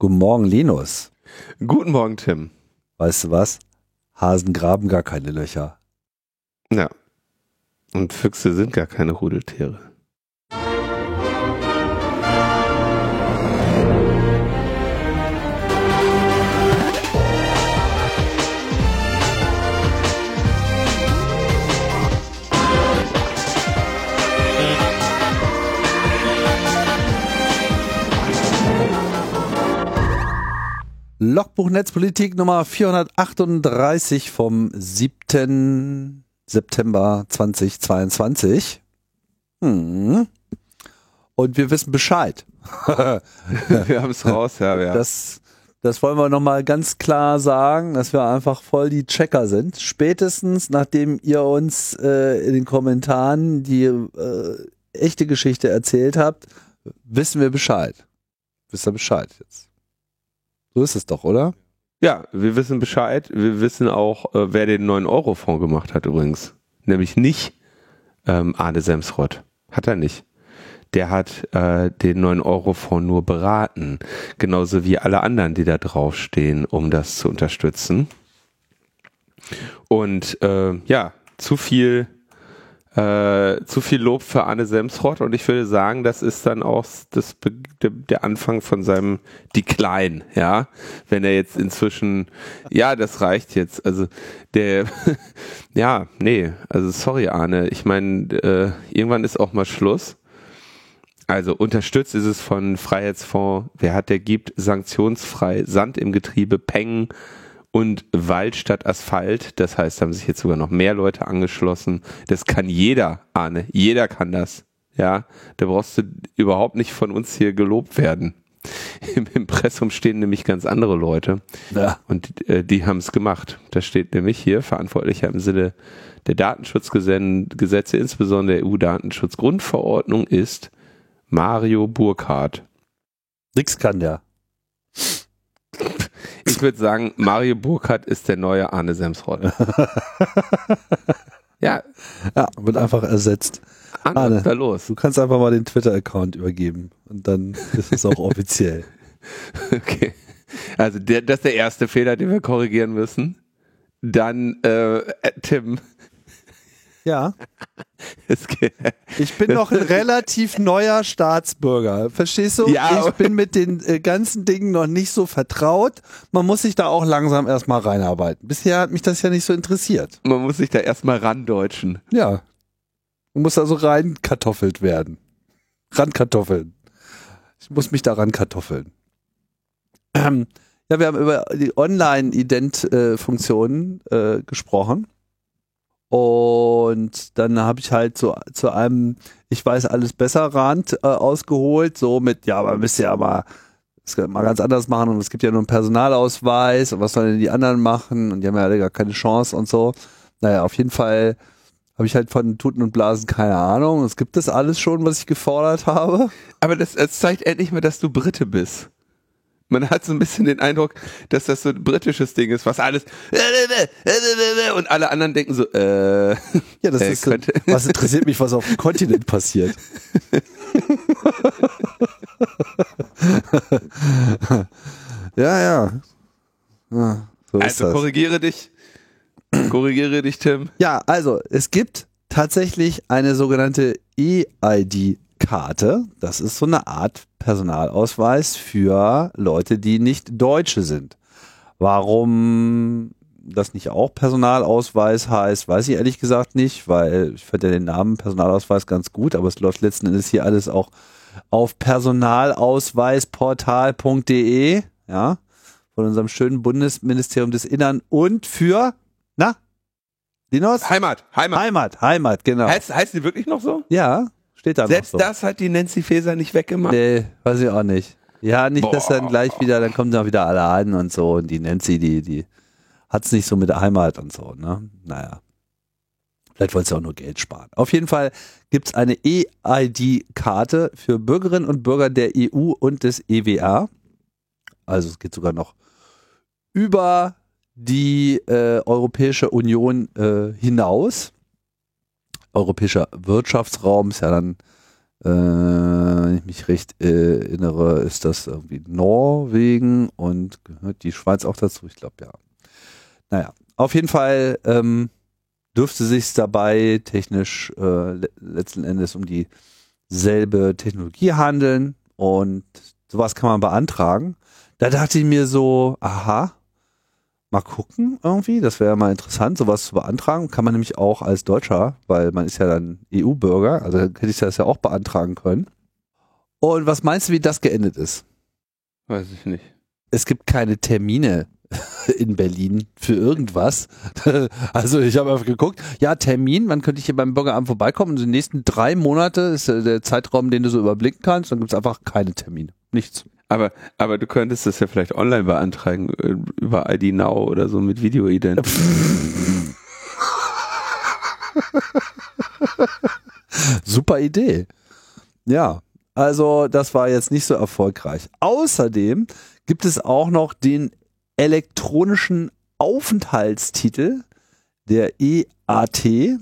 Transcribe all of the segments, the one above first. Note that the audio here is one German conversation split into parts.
Guten Morgen, Linus. Guten Morgen, Tim. Weißt du was? Hasen graben gar keine Löcher. Ja. Und Füchse sind gar keine Rudeltiere. Logbuch Netzpolitik Nummer 438 vom 7. September 2022. Hm. Und wir wissen Bescheid. wir haben es raus, ja, ja. Das, das wollen wir nochmal ganz klar sagen, dass wir einfach voll die Checker sind. Spätestens nachdem ihr uns äh, in den Kommentaren die äh, echte Geschichte erzählt habt, wissen wir Bescheid. Wisst ihr Bescheid jetzt? So ist es doch, oder? Ja, wir wissen Bescheid. Wir wissen auch, äh, wer den 9-Euro-Fonds gemacht hat übrigens. Nämlich nicht ähm, Arne Semsrott. Hat er nicht. Der hat äh, den 9-Euro-Fonds nur beraten. Genauso wie alle anderen, die da draufstehen, um das zu unterstützen. Und äh, ja, zu viel äh, zu viel Lob für Arne Semsrott und ich würde sagen, das ist dann auch das, der Anfang von seinem Decline, ja. Wenn er jetzt inzwischen, ja, das reicht jetzt. Also der, ja, nee, also sorry Arne, ich meine, äh, irgendwann ist auch mal Schluss. Also unterstützt ist es von Freiheitsfonds, wer hat, der gibt, sanktionsfrei, Sand im Getriebe, Peng, und Wald statt Asphalt. Das heißt, haben sich jetzt sogar noch mehr Leute angeschlossen. Das kann jeder, Arne. Jeder kann das. Ja, da brauchst du überhaupt nicht von uns hier gelobt werden. Im Impressum stehen nämlich ganz andere Leute. Ja. Und äh, die haben es gemacht. Da steht nämlich hier Verantwortlicher im Sinne der Datenschutzgesetze, insbesondere der EU-Datenschutzgrundverordnung, ist Mario Burkhardt. Nix kann der. Ich würde sagen, Mario Burkhardt ist der neue Arne Semsrott. ja. Ja, wird einfach ersetzt. Arne, Arne da los. Du kannst einfach mal den Twitter-Account übergeben und dann ist es auch offiziell. Okay. Also der, das ist der erste Fehler, den wir korrigieren müssen. Dann äh, Tim, ja. Ich bin noch ein relativ neuer Staatsbürger. Verstehst du? Ja. Ich bin mit den äh, ganzen Dingen noch nicht so vertraut. Man muss sich da auch langsam erstmal reinarbeiten. Bisher hat mich das ja nicht so interessiert. Man muss sich da erstmal randeutschen. Ja. Man muss also reinkartoffelt werden. Rankartoffeln. Ich muss mich da rankartoffeln. Ähm, ja, wir haben über die Online-Ident-Funktionen äh, gesprochen. Und dann habe ich halt so zu einem Ich weiß alles besser Rand äh, ausgeholt, so mit, ja, man müsste ja mal, das mal ganz anders machen und es gibt ja nur einen Personalausweis und was sollen denn die anderen machen und die haben ja alle gar keine Chance und so. Naja, auf jeden Fall habe ich halt von Tuten und Blasen keine Ahnung. Es gibt das alles schon, was ich gefordert habe. Aber das, das zeigt endlich mal, dass du Brite bist. Man hat so ein bisschen den Eindruck, dass das so ein britisches Ding ist, was alles und alle anderen denken so, äh, ja, das äh, ist so, was interessiert mich, was auf dem Kontinent passiert. ja, ja. ja so also korrigiere dich. Korrigiere dich, Tim. Ja, also es gibt tatsächlich eine sogenannte EID Karte. Das ist so eine Art Personalausweis für Leute, die nicht Deutsche sind. Warum das nicht auch Personalausweis heißt, weiß ich ehrlich gesagt nicht, weil ich finde ja den Namen Personalausweis ganz gut, aber es läuft letzten Endes hier alles auch auf personalausweisportal.de, ja, von unserem schönen Bundesministerium des Innern und für, na, Dinos? Heimat, Heimat. Heimat, Heimat, genau. Heißt, heißt die wirklich noch so? Ja, Steht da Selbst so. das hat die Nancy Faeser nicht weggemacht. Nee, weiß ich auch nicht. Ja, nicht, Boah. dass dann gleich wieder, dann kommen dann wieder alle an und so und die Nancy, die, die hat's nicht so mit der Heimat und so, ne? Naja. Vielleicht wollen sie auch nur Geld sparen. Auf jeden Fall gibt's eine EID-Karte für Bürgerinnen und Bürger der EU und des EWA. Also es geht sogar noch über die äh, Europäische Union äh, hinaus europäischer Wirtschaftsraum ist ja dann Äh, wenn ich mich recht äh, erinnere, ist das irgendwie Norwegen und gehört die Schweiz auch dazu? Ich glaube ja. Naja, auf jeden Fall ähm, dürfte sich dabei technisch äh, letzten Endes um dieselbe Technologie handeln und sowas kann man beantragen. Da dachte ich mir so, aha, mal gucken irgendwie, das wäre mal interessant, sowas zu beantragen. Kann man nämlich auch als Deutscher, weil man ist ja dann EU-Bürger, also hätte ich das ja auch beantragen können. Und was meinst du, wie das geendet ist? Weiß ich nicht. Es gibt keine Termine in Berlin für irgendwas. Also ich habe einfach geguckt, ja, Termin, wann könnte ich hier beim Bürgeramt vorbeikommen? Und die nächsten drei Monate ist der Zeitraum, den du so überblicken kannst, dann gibt es einfach keine Termine. Nichts. Aber, aber du könntest das ja vielleicht online beantragen, äh, über ID Now oder so mit Videoident. Super Idee. Ja, also das war jetzt nicht so erfolgreich. Außerdem gibt es auch noch den elektronischen Aufenthaltstitel der EAT,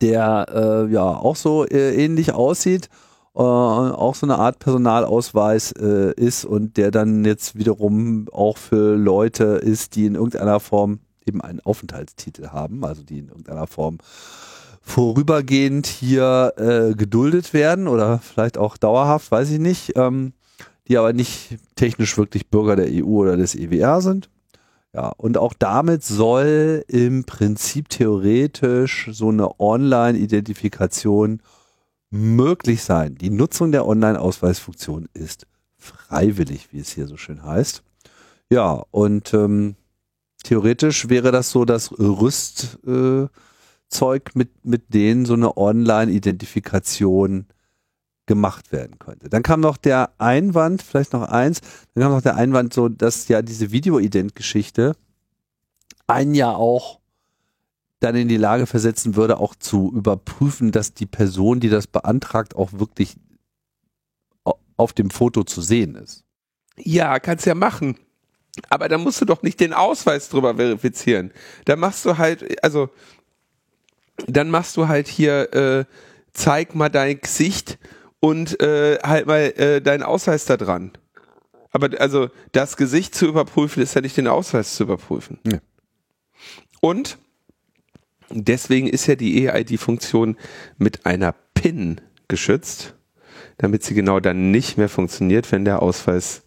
der äh, ja auch so äh, ähnlich aussieht, äh, auch so eine Art Personalausweis äh, ist und der dann jetzt wiederum auch für Leute ist, die in irgendeiner Form eben einen Aufenthaltstitel haben, also die in irgendeiner Form vorübergehend hier äh, geduldet werden oder vielleicht auch dauerhaft, weiß ich nicht. Ähm, die aber nicht technisch wirklich Bürger der EU oder des EWR sind. Ja, und auch damit soll im Prinzip theoretisch so eine Online-Identifikation möglich sein. Die Nutzung der Online-Ausweisfunktion ist freiwillig, wie es hier so schön heißt. Ja, und ähm, theoretisch wäre das so das Rüstzeug, äh, mit, mit denen so eine Online-Identifikation gemacht werden könnte. Dann kam noch der Einwand, vielleicht noch eins, dann kam noch der Einwand so, dass ja diese Videoident-Geschichte einen ja auch dann in die Lage versetzen würde, auch zu überprüfen, dass die Person, die das beantragt, auch wirklich auf dem Foto zu sehen ist. Ja, kannst ja machen. Aber da musst du doch nicht den Ausweis drüber verifizieren. Da machst du halt, also, dann machst du halt hier, äh, zeig mal dein Gesicht und äh, halt mal äh, deinen Ausweis da dran. Aber also das Gesicht zu überprüfen, ist ja nicht den Ausweis zu überprüfen. Ja. Und deswegen ist ja die EID-Funktion mit einer PIN geschützt, damit sie genau dann nicht mehr funktioniert, wenn der Ausweis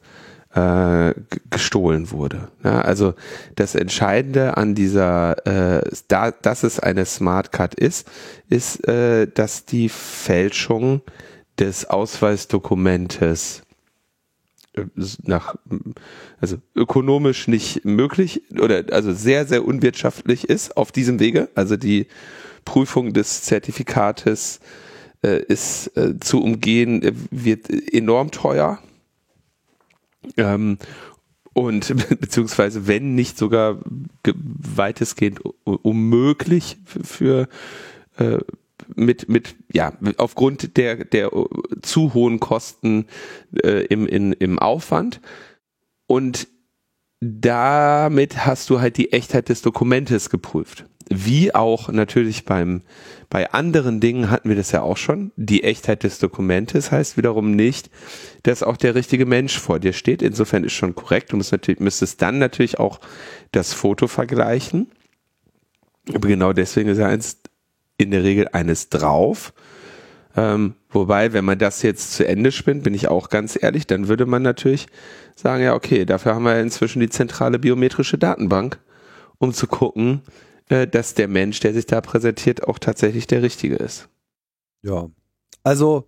äh, gestohlen wurde. Ja, also das Entscheidende an dieser, äh, da, dass es eine Smart Card ist, ist, äh, dass die Fälschung des Ausweisdokumentes nach, also ökonomisch nicht möglich oder also sehr, sehr unwirtschaftlich ist auf diesem Wege. Also die Prüfung des Zertifikates äh, ist äh, zu umgehen, äh, wird enorm teuer. Ähm, und beziehungsweise wenn nicht sogar weitestgehend unmöglich für, für äh, mit, mit, ja, aufgrund der, der zu hohen Kosten äh, im, in, im Aufwand. Und damit hast du halt die Echtheit des Dokumentes geprüft. Wie auch natürlich beim, bei anderen Dingen hatten wir das ja auch schon. Die Echtheit des Dokumentes heißt wiederum nicht, dass auch der richtige Mensch vor dir steht. Insofern ist schon korrekt. Du musst natürlich, müsstest dann natürlich auch das Foto vergleichen. Aber genau deswegen ist ja eins in der Regel eines drauf. Ähm, wobei, wenn man das jetzt zu Ende spinnt, bin ich auch ganz ehrlich, dann würde man natürlich sagen, ja, okay, dafür haben wir inzwischen die zentrale biometrische Datenbank, um zu gucken, äh, dass der Mensch, der sich da präsentiert, auch tatsächlich der Richtige ist. Ja. Also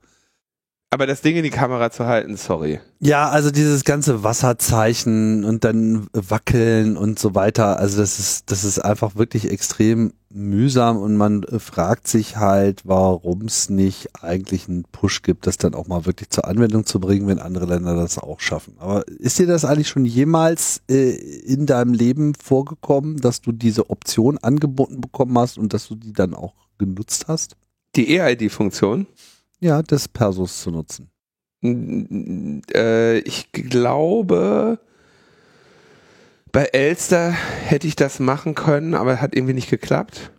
aber das Ding in die Kamera zu halten, sorry. Ja, also dieses ganze Wasserzeichen und dann wackeln und so weiter, also das ist, das ist einfach wirklich extrem mühsam und man fragt sich halt, warum es nicht eigentlich einen Push gibt, das dann auch mal wirklich zur Anwendung zu bringen, wenn andere Länder das auch schaffen. Aber ist dir das eigentlich schon jemals äh, in deinem Leben vorgekommen, dass du diese Option angeboten bekommen hast und dass du die dann auch genutzt hast? Die EID-Funktion? Ja, des Persus zu nutzen? Äh, ich glaube, bei Elster hätte ich das machen können, aber hat irgendwie nicht geklappt.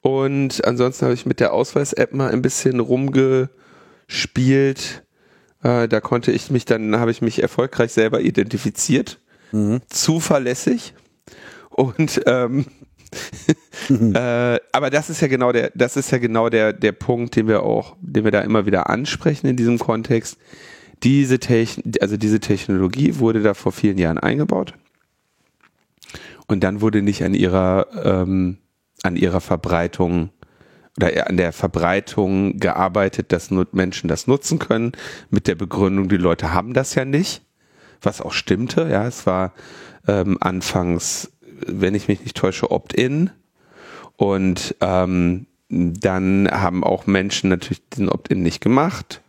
Und ansonsten habe ich mit der Ausweis-App mal ein bisschen rumgespielt. Äh, da konnte ich mich dann, habe ich mich erfolgreich selber identifiziert. Mhm. Zuverlässig. Und ähm, äh, aber das ist ja genau der, das ist ja genau der, der Punkt, den wir auch, den wir da immer wieder ansprechen in diesem Kontext. Diese Techn also diese Technologie wurde da vor vielen Jahren eingebaut. Und dann wurde nicht an ihrer, ähm, an ihrer Verbreitung oder an der Verbreitung gearbeitet, dass Menschen das nutzen können, mit der Begründung, die Leute haben das ja nicht, was auch stimmte. Ja, es war ähm, anfangs, wenn ich mich nicht täusche, Opt-in. Und ähm, dann haben auch Menschen natürlich den Opt-in nicht gemacht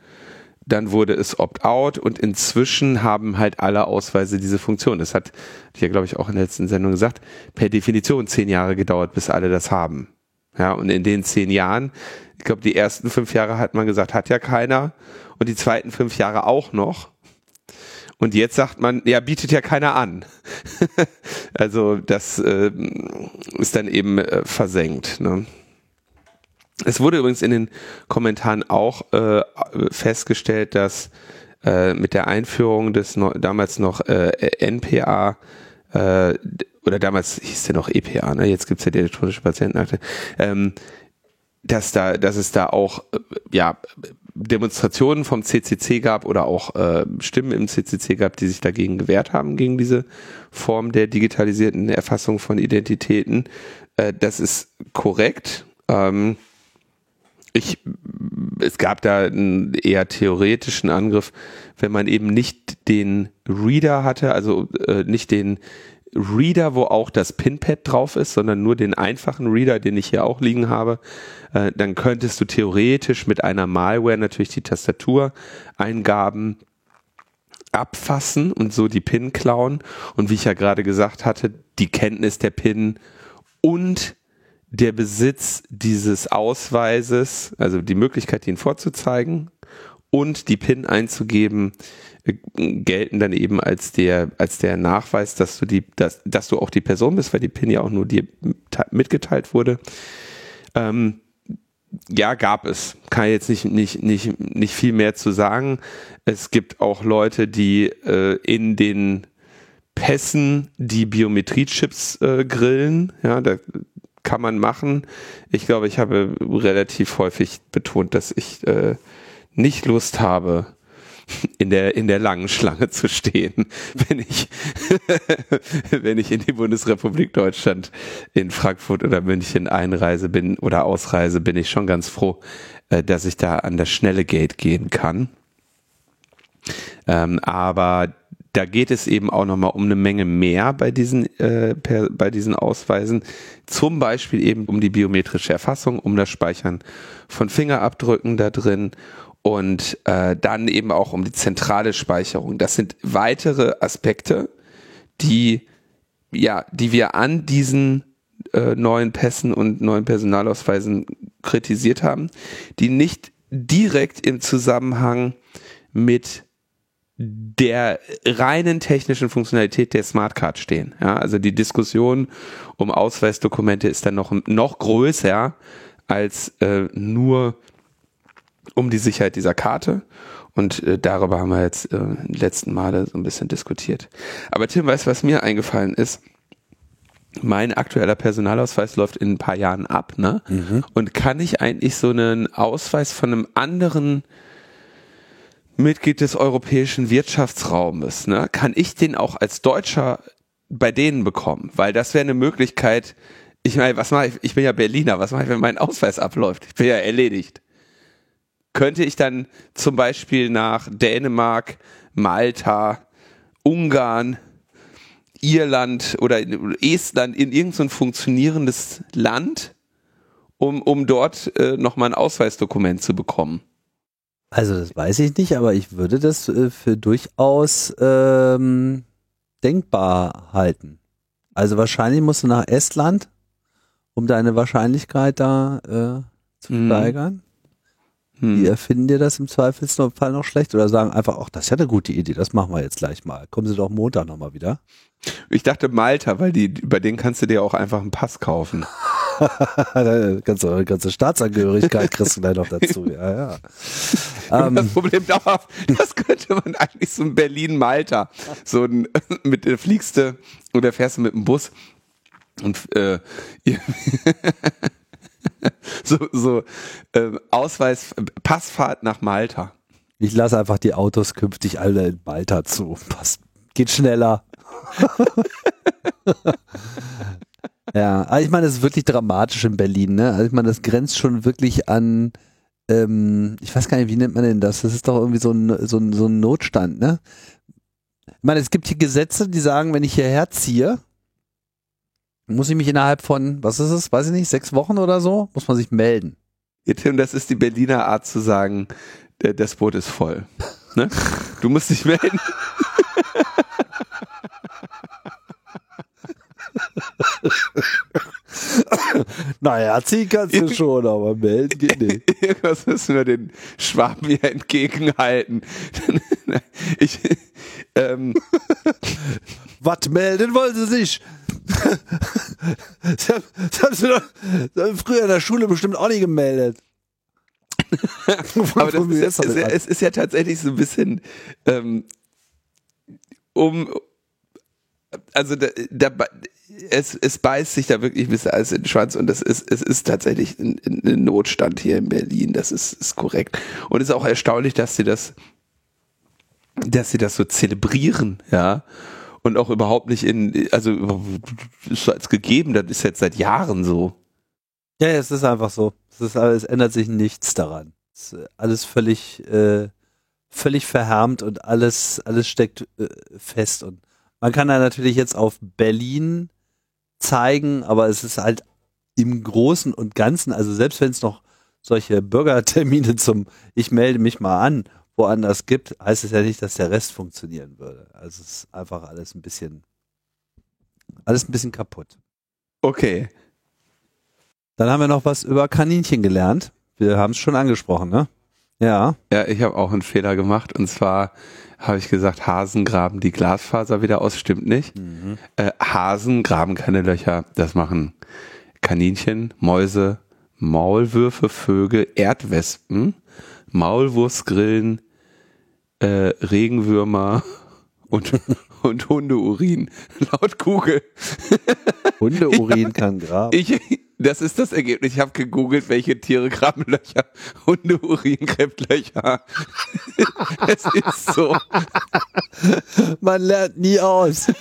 dann wurde es Opt-out und inzwischen haben halt alle Ausweise diese Funktion. Das hat, ich ja glaube ich auch in der letzten Sendung gesagt, per Definition zehn Jahre gedauert, bis alle das haben. Ja, und in den zehn Jahren, ich glaube, die ersten fünf Jahre hat man gesagt, hat ja keiner und die zweiten fünf Jahre auch noch. Und jetzt sagt man, ja, bietet ja keiner an. also das äh, ist dann eben äh, versenkt. Ne? Es wurde übrigens in den Kommentaren auch äh, festgestellt, dass äh, mit der Einführung des no damals noch äh, NPA äh, oder damals hieß der noch EPA, ne? jetzt gibt's ja die elektronische Patientenakte, ähm, dass da, dass es da auch ja Demonstrationen vom CCC gab oder auch äh, Stimmen im CCC gab, die sich dagegen gewehrt haben gegen diese Form der digitalisierten Erfassung von Identitäten. Äh, das ist korrekt. Ähm, ich, es gab da einen eher theoretischen Angriff, wenn man eben nicht den Reader hatte, also äh, nicht den Reader, wo auch das Pinpad drauf ist, sondern nur den einfachen Reader, den ich hier auch liegen habe, äh, dann könntest du theoretisch mit einer Malware natürlich die Tastatureingaben abfassen und so die PIN klauen. Und wie ich ja gerade gesagt hatte, die Kenntnis der PIN und der Besitz dieses Ausweises, also die Möglichkeit, ihn vorzuzeigen und die PIN einzugeben, gelten dann eben als der, als der Nachweis, dass du die, dass, dass du auch die Person bist, weil die PIN ja auch nur dir mitgeteilt wurde. Ähm, ja, gab es. Kann jetzt nicht, nicht, nicht, nicht viel mehr zu sagen. Es gibt auch Leute, die äh, in den Pässen die Biometriechips äh, grillen. Ja, da kann man machen. Ich glaube, ich habe relativ häufig betont, dass ich äh, nicht Lust habe, in der, in der langen Schlange zu stehen, wenn ich, wenn ich in die Bundesrepublik Deutschland in Frankfurt oder München einreise bin oder ausreise, bin ich schon ganz froh, äh, dass ich da an das schnelle Gate gehen kann. Ähm, aber da geht es eben auch nochmal um eine Menge mehr bei diesen, äh, per, bei diesen Ausweisen. Zum Beispiel eben um die biometrische Erfassung, um das Speichern von Fingerabdrücken da drin und äh, dann eben auch um die zentrale Speicherung. Das sind weitere Aspekte, die, ja, die wir an diesen äh, neuen Pässen und neuen Personalausweisen kritisiert haben, die nicht direkt im Zusammenhang mit der reinen technischen Funktionalität der Smartcard stehen. Ja, also die Diskussion um Ausweisdokumente ist dann noch, noch größer als äh, nur um die Sicherheit dieser Karte. Und äh, darüber haben wir jetzt äh, letzten Male so ein bisschen diskutiert. Aber Tim, weißt du, was mir eingefallen ist? Mein aktueller Personalausweis läuft in ein paar Jahren ab, ne? Mhm. Und kann ich eigentlich so einen Ausweis von einem anderen Mitglied des europäischen Wirtschaftsraumes, ne, kann ich den auch als Deutscher bei denen bekommen? Weil das wäre eine Möglichkeit. Ich meine, was mache ich? Ich bin ja Berliner. Was mache ich, wenn mein Ausweis abläuft? Ich bin ja erledigt. Könnte ich dann zum Beispiel nach Dänemark, Malta, Ungarn, Irland oder Estland in irgendein so funktionierendes Land, um, um dort äh, nochmal ein Ausweisdokument zu bekommen? Also das weiß ich nicht, aber ich würde das äh, für durchaus ähm, denkbar halten. Also wahrscheinlich musst du nach Estland, um deine Wahrscheinlichkeit da äh, zu hm. steigern. Hm. Die erfinden dir das im Zweifelsfall noch schlecht oder sagen einfach, ach, das ist ja eine gute Idee, das machen wir jetzt gleich mal. Kommen Sie doch Montag nochmal wieder. Ich dachte Malta, weil die, über den kannst du dir auch einfach einen Pass kaufen. ganze, ganze Staatsangehörigkeit kriegst du gleich noch dazu. Ja, ja. Ähm, das Problem dauerhaft, das könnte man eigentlich so in Berlin-Malta, so ein, mit der fliegst du oder fährst du mit dem Bus und äh, so, so äh, Ausweis, Passfahrt nach Malta. Ich lasse einfach die Autos künftig alle in Malta zu. Passt, geht schneller. ja, aber ich meine, es ist wirklich dramatisch in Berlin, ne? Also ich meine, das grenzt schon wirklich an, ähm, ich weiß gar nicht, wie nennt man denn das? Das ist doch irgendwie so ein, so ein, so ein Notstand, ne? Ich meine, es gibt hier Gesetze, die sagen, wenn ich hierher ziehe, muss ich mich innerhalb von, was ist es, weiß ich nicht, sechs Wochen oder so, muss man sich melden. Ja, Tim, das ist die Berliner Art zu sagen, das Boot ist voll. Ne? Du musst dich melden. naja, ziehen kannst du schon, aber melden geht nicht. Irgendwas müssen wir den Schwaben hier entgegenhalten. Ich, ähm, Was melden wollen sie sich? das, haben, sie doch das haben früher in der Schule bestimmt auch nicht gemeldet. aber das ist, ist, es ist ja tatsächlich so ein bisschen ähm, um also da, da, es, es beißt sich da wirklich ein bisschen alles in den Schwanz und das ist, es ist tatsächlich ein, ein Notstand hier in Berlin, das ist, ist korrekt. Und es ist auch erstaunlich, dass sie das, dass sie das so zelebrieren, ja. Und auch überhaupt nicht in, also ist als gegeben, das ist jetzt seit Jahren so. Ja, es ist einfach so. Es ist es ändert sich nichts daran. Es ist alles völlig, äh, völlig verhärmt und alles, alles steckt äh, fest und man kann da natürlich jetzt auf Berlin zeigen, aber es ist halt im Großen und Ganzen, also selbst wenn es noch solche Bürgertermine zum Ich melde mich mal an woanders gibt, heißt es ja nicht, dass der Rest funktionieren würde. Also es ist einfach alles ein bisschen, alles ein bisschen kaputt. Okay. Dann haben wir noch was über Kaninchen gelernt. Wir haben es schon angesprochen, ne? Ja. Ja, ich habe auch einen Fehler gemacht und zwar habe ich gesagt, Hasen graben die Glasfaser wieder aus, stimmt nicht. Mhm. Äh, Hasen graben keine Löcher, das machen Kaninchen, Mäuse, Maulwürfe, Vögel, Erdwespen, Maulwurfsgrillen, äh, Regenwürmer und, und Hundeurin. Laut Google. Hundeurin kann graben. Ich, das ist das Ergebnis. Ich habe gegoogelt, welche Tiere graben Löcher. Hundeurin gräbt Löcher. es ist so. Man lernt nie aus.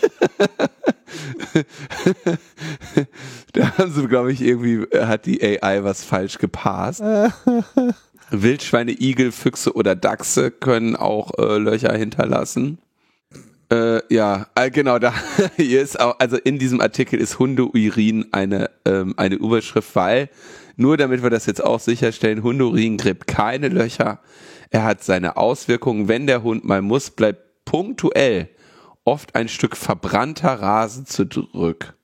da haben sie, glaube ich, irgendwie, hat die AI was falsch gepasst. Wildschweine, Igel, Füchse oder Dachse können auch äh, Löcher hinterlassen. Äh, ja, äh, genau, da hier ist auch, also in diesem Artikel ist Hundeurin eine, ähm, eine Überschrift, weil, nur damit wir das jetzt auch sicherstellen, Hundeurin gräbt keine Löcher. Er hat seine Auswirkungen, wenn der Hund mal muss, bleibt punktuell oft ein Stück verbrannter Rasen zurück.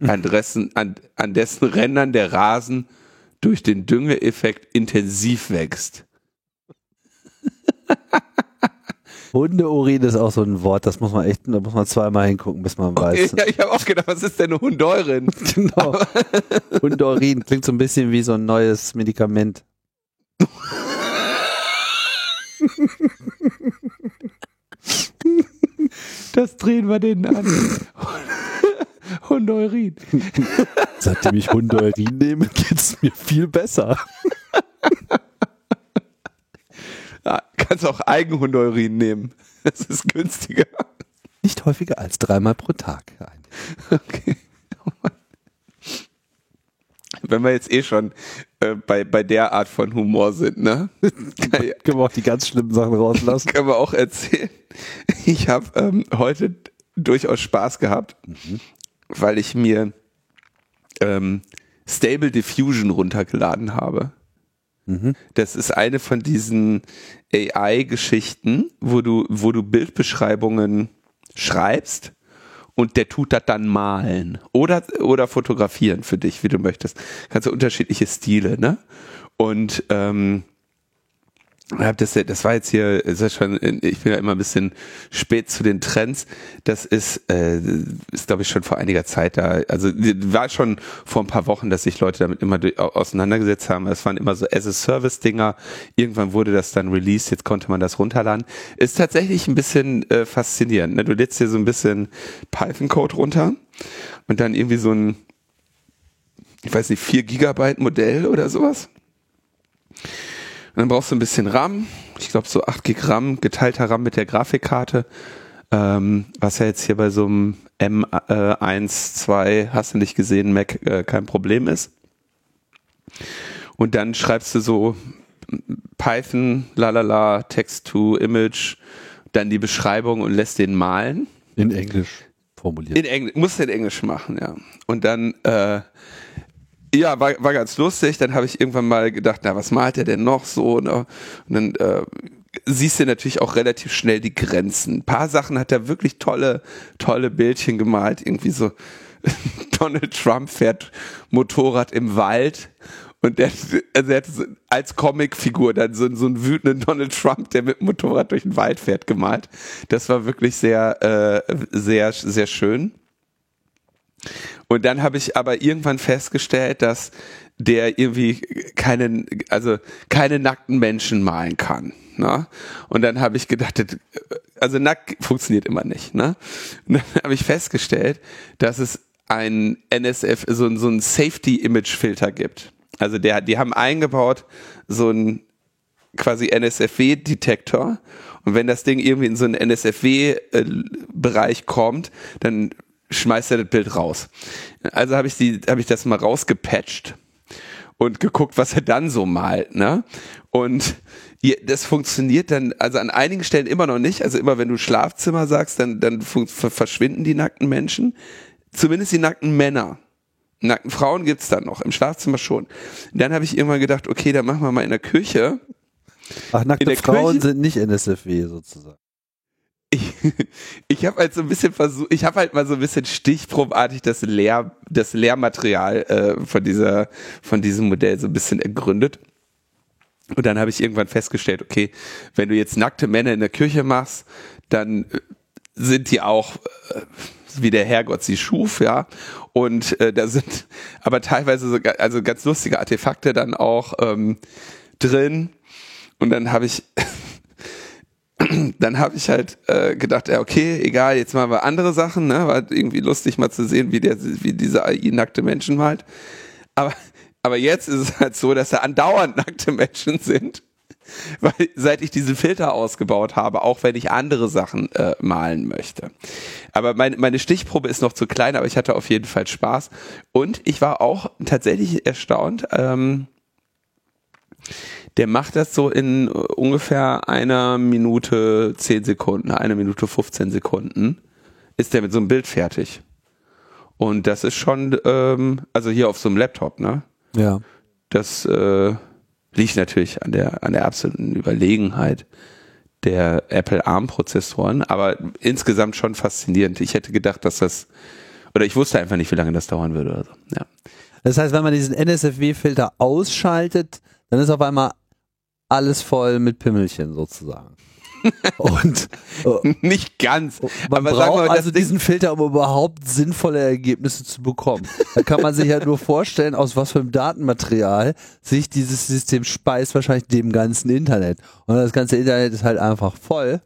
An dessen, an, an dessen Rändern der Rasen durch den Düngeeffekt intensiv wächst. Hundeurin ist auch so ein Wort, das muss man echt, da muss man zweimal hingucken, bis man weiß. Ja, ich habe auch gedacht, was ist denn eine Hundeurin? genau. Hundeurin klingt so ein bisschen wie so ein neues Medikament. Das drehen wir denen an. Hundeurin. Seitdem ich Hundeurin nehme, geht es mir viel besser. Ja, kannst auch Eigenhundeurin nehmen. Das ist günstiger. Nicht häufiger als dreimal pro Tag. Okay. Wenn wir jetzt eh schon äh, bei, bei der Art von Humor sind, ne? können wir auch die ganz schlimmen Sachen rauslassen. Können wir auch erzählen. Ich habe ähm, heute durchaus Spaß gehabt, mhm. Weil ich mir ähm, Stable Diffusion runtergeladen habe. Mhm. Das ist eine von diesen AI-Geschichten, wo du, wo du Bildbeschreibungen schreibst und der tut das dann malen oder, oder fotografieren für dich, wie du möchtest. Kannst du unterschiedliche Stile, ne? Und ähm, Das, das war jetzt hier, ist ja schon, ich bin ja immer ein bisschen spät zu den Trends. Das ist, äh, ist glaube ich schon vor einiger Zeit da. Also war schon vor ein paar Wochen, dass sich Leute damit immer auseinandergesetzt haben. Das waren immer so As-a-Service-Dinger. Irgendwann wurde das dann released, jetzt konnte man das runterladen. Ist tatsächlich ein bisschen äh, faszinierend. Ne? Du lädst hier so ein bisschen Python-Code runter und dann irgendwie so ein, ich weiß nicht, 4 Gigabyte Modell oder sowas. Und dann brauchst du ein bisschen RAM. Ich glaube so 8 Gig RAM, geteilter RAM mit der Grafikkarte. Ähm, was ja jetzt hier bei so einem M1, 2, hast du nicht gesehen, Mac äh, kein Problem ist. Und dann schreibst du so Python, lalala, Text to Image, dann die Beschreibung und lässt den malen. In Englisch formuliert. In Englisch, musst du in Englisch machen, ja. Und dann äh, ja, war, war ganz lustig. Dann habe ich irgendwann mal gedacht, na, was malt er denn noch so? Ne? Und dann äh, siehst du natürlich auch relativ schnell die Grenzen. Ein paar Sachen hat er wirklich tolle, tolle Bildchen gemalt. Irgendwie so Donald Trump fährt Motorrad im Wald. Und der, also er hat als Comicfigur dann so, so einen wütenden Donald Trump, der mit dem Motorrad durch den Wald fährt, gemalt. Das war wirklich sehr, äh, sehr, sehr schön. Und dann habe ich aber irgendwann festgestellt, dass der irgendwie keinen, also keine nackten Menschen malen kann. Ne? Und dann habe ich gedacht, also nackt funktioniert immer nicht. Ne? Und dann habe ich festgestellt, dass es ein NSF, so, so ein Safety-Image-Filter gibt. Also der, die haben eingebaut so ein quasi NSFW-Detektor. Und wenn das Ding irgendwie in so einen NSFW-Bereich kommt, dann schmeißt er das Bild raus. Also habe ich die, habe ich das mal rausgepatcht und geguckt, was er dann so malt, ne? Und das funktioniert dann, also an einigen Stellen immer noch nicht. Also immer wenn du Schlafzimmer sagst, dann, dann verschwinden die nackten Menschen. Zumindest die nackten Männer. Nackten Frauen gibt's dann noch, im Schlafzimmer schon. Dann habe ich irgendwann gedacht, okay, dann machen wir mal in der Küche. Ach, nackte Frauen Küche, sind nicht NSFW sozusagen ich, ich habe halt so ein bisschen versucht, ich habe halt mal so ein bisschen stichprobartig das Lehr, das Lehrmaterial äh, von dieser, von diesem Modell so ein bisschen ergründet. Und dann habe ich irgendwann festgestellt, okay, wenn du jetzt nackte Männer in der Kirche machst, dann äh, sind die auch äh, wie der Herrgott sie schuf, ja. Und äh, da sind aber teilweise so, also ganz lustige Artefakte dann auch ähm, drin. Und dann habe ich dann habe ich halt äh, gedacht, ja, okay, egal, jetzt machen wir andere Sachen, ne? War irgendwie lustig mal zu sehen, wie der, wie diese AI nackte Menschen malt. Aber, aber jetzt ist es halt so, dass da andauernd nackte Menschen sind. Weil seit ich diesen Filter ausgebaut habe, auch wenn ich andere Sachen äh, malen möchte. Aber mein, meine Stichprobe ist noch zu klein, aber ich hatte auf jeden Fall Spaß. Und ich war auch tatsächlich erstaunt. Ähm, der macht das so in ungefähr einer Minute zehn Sekunden, eine Minute 15 Sekunden ist der mit so einem Bild fertig. Und das ist schon, ähm, also hier auf so einem Laptop, ne? Ja. Das äh, liegt natürlich an der, an der absoluten Überlegenheit der Apple ARM-Prozessoren, aber insgesamt schon faszinierend. Ich hätte gedacht, dass das, oder ich wusste einfach nicht, wie lange das dauern würde. Also, ja. Das heißt, wenn man diesen NSFW-Filter ausschaltet, dann ist auf einmal alles voll mit Pimmelchen sozusagen. Und äh, nicht ganz. Man aber braucht mal, also diesen Filter, um überhaupt sinnvolle Ergebnisse zu bekommen. Da kann man sich ja nur vorstellen, aus was für einem Datenmaterial sich dieses System speist, wahrscheinlich dem ganzen Internet. Und das ganze Internet ist halt einfach voll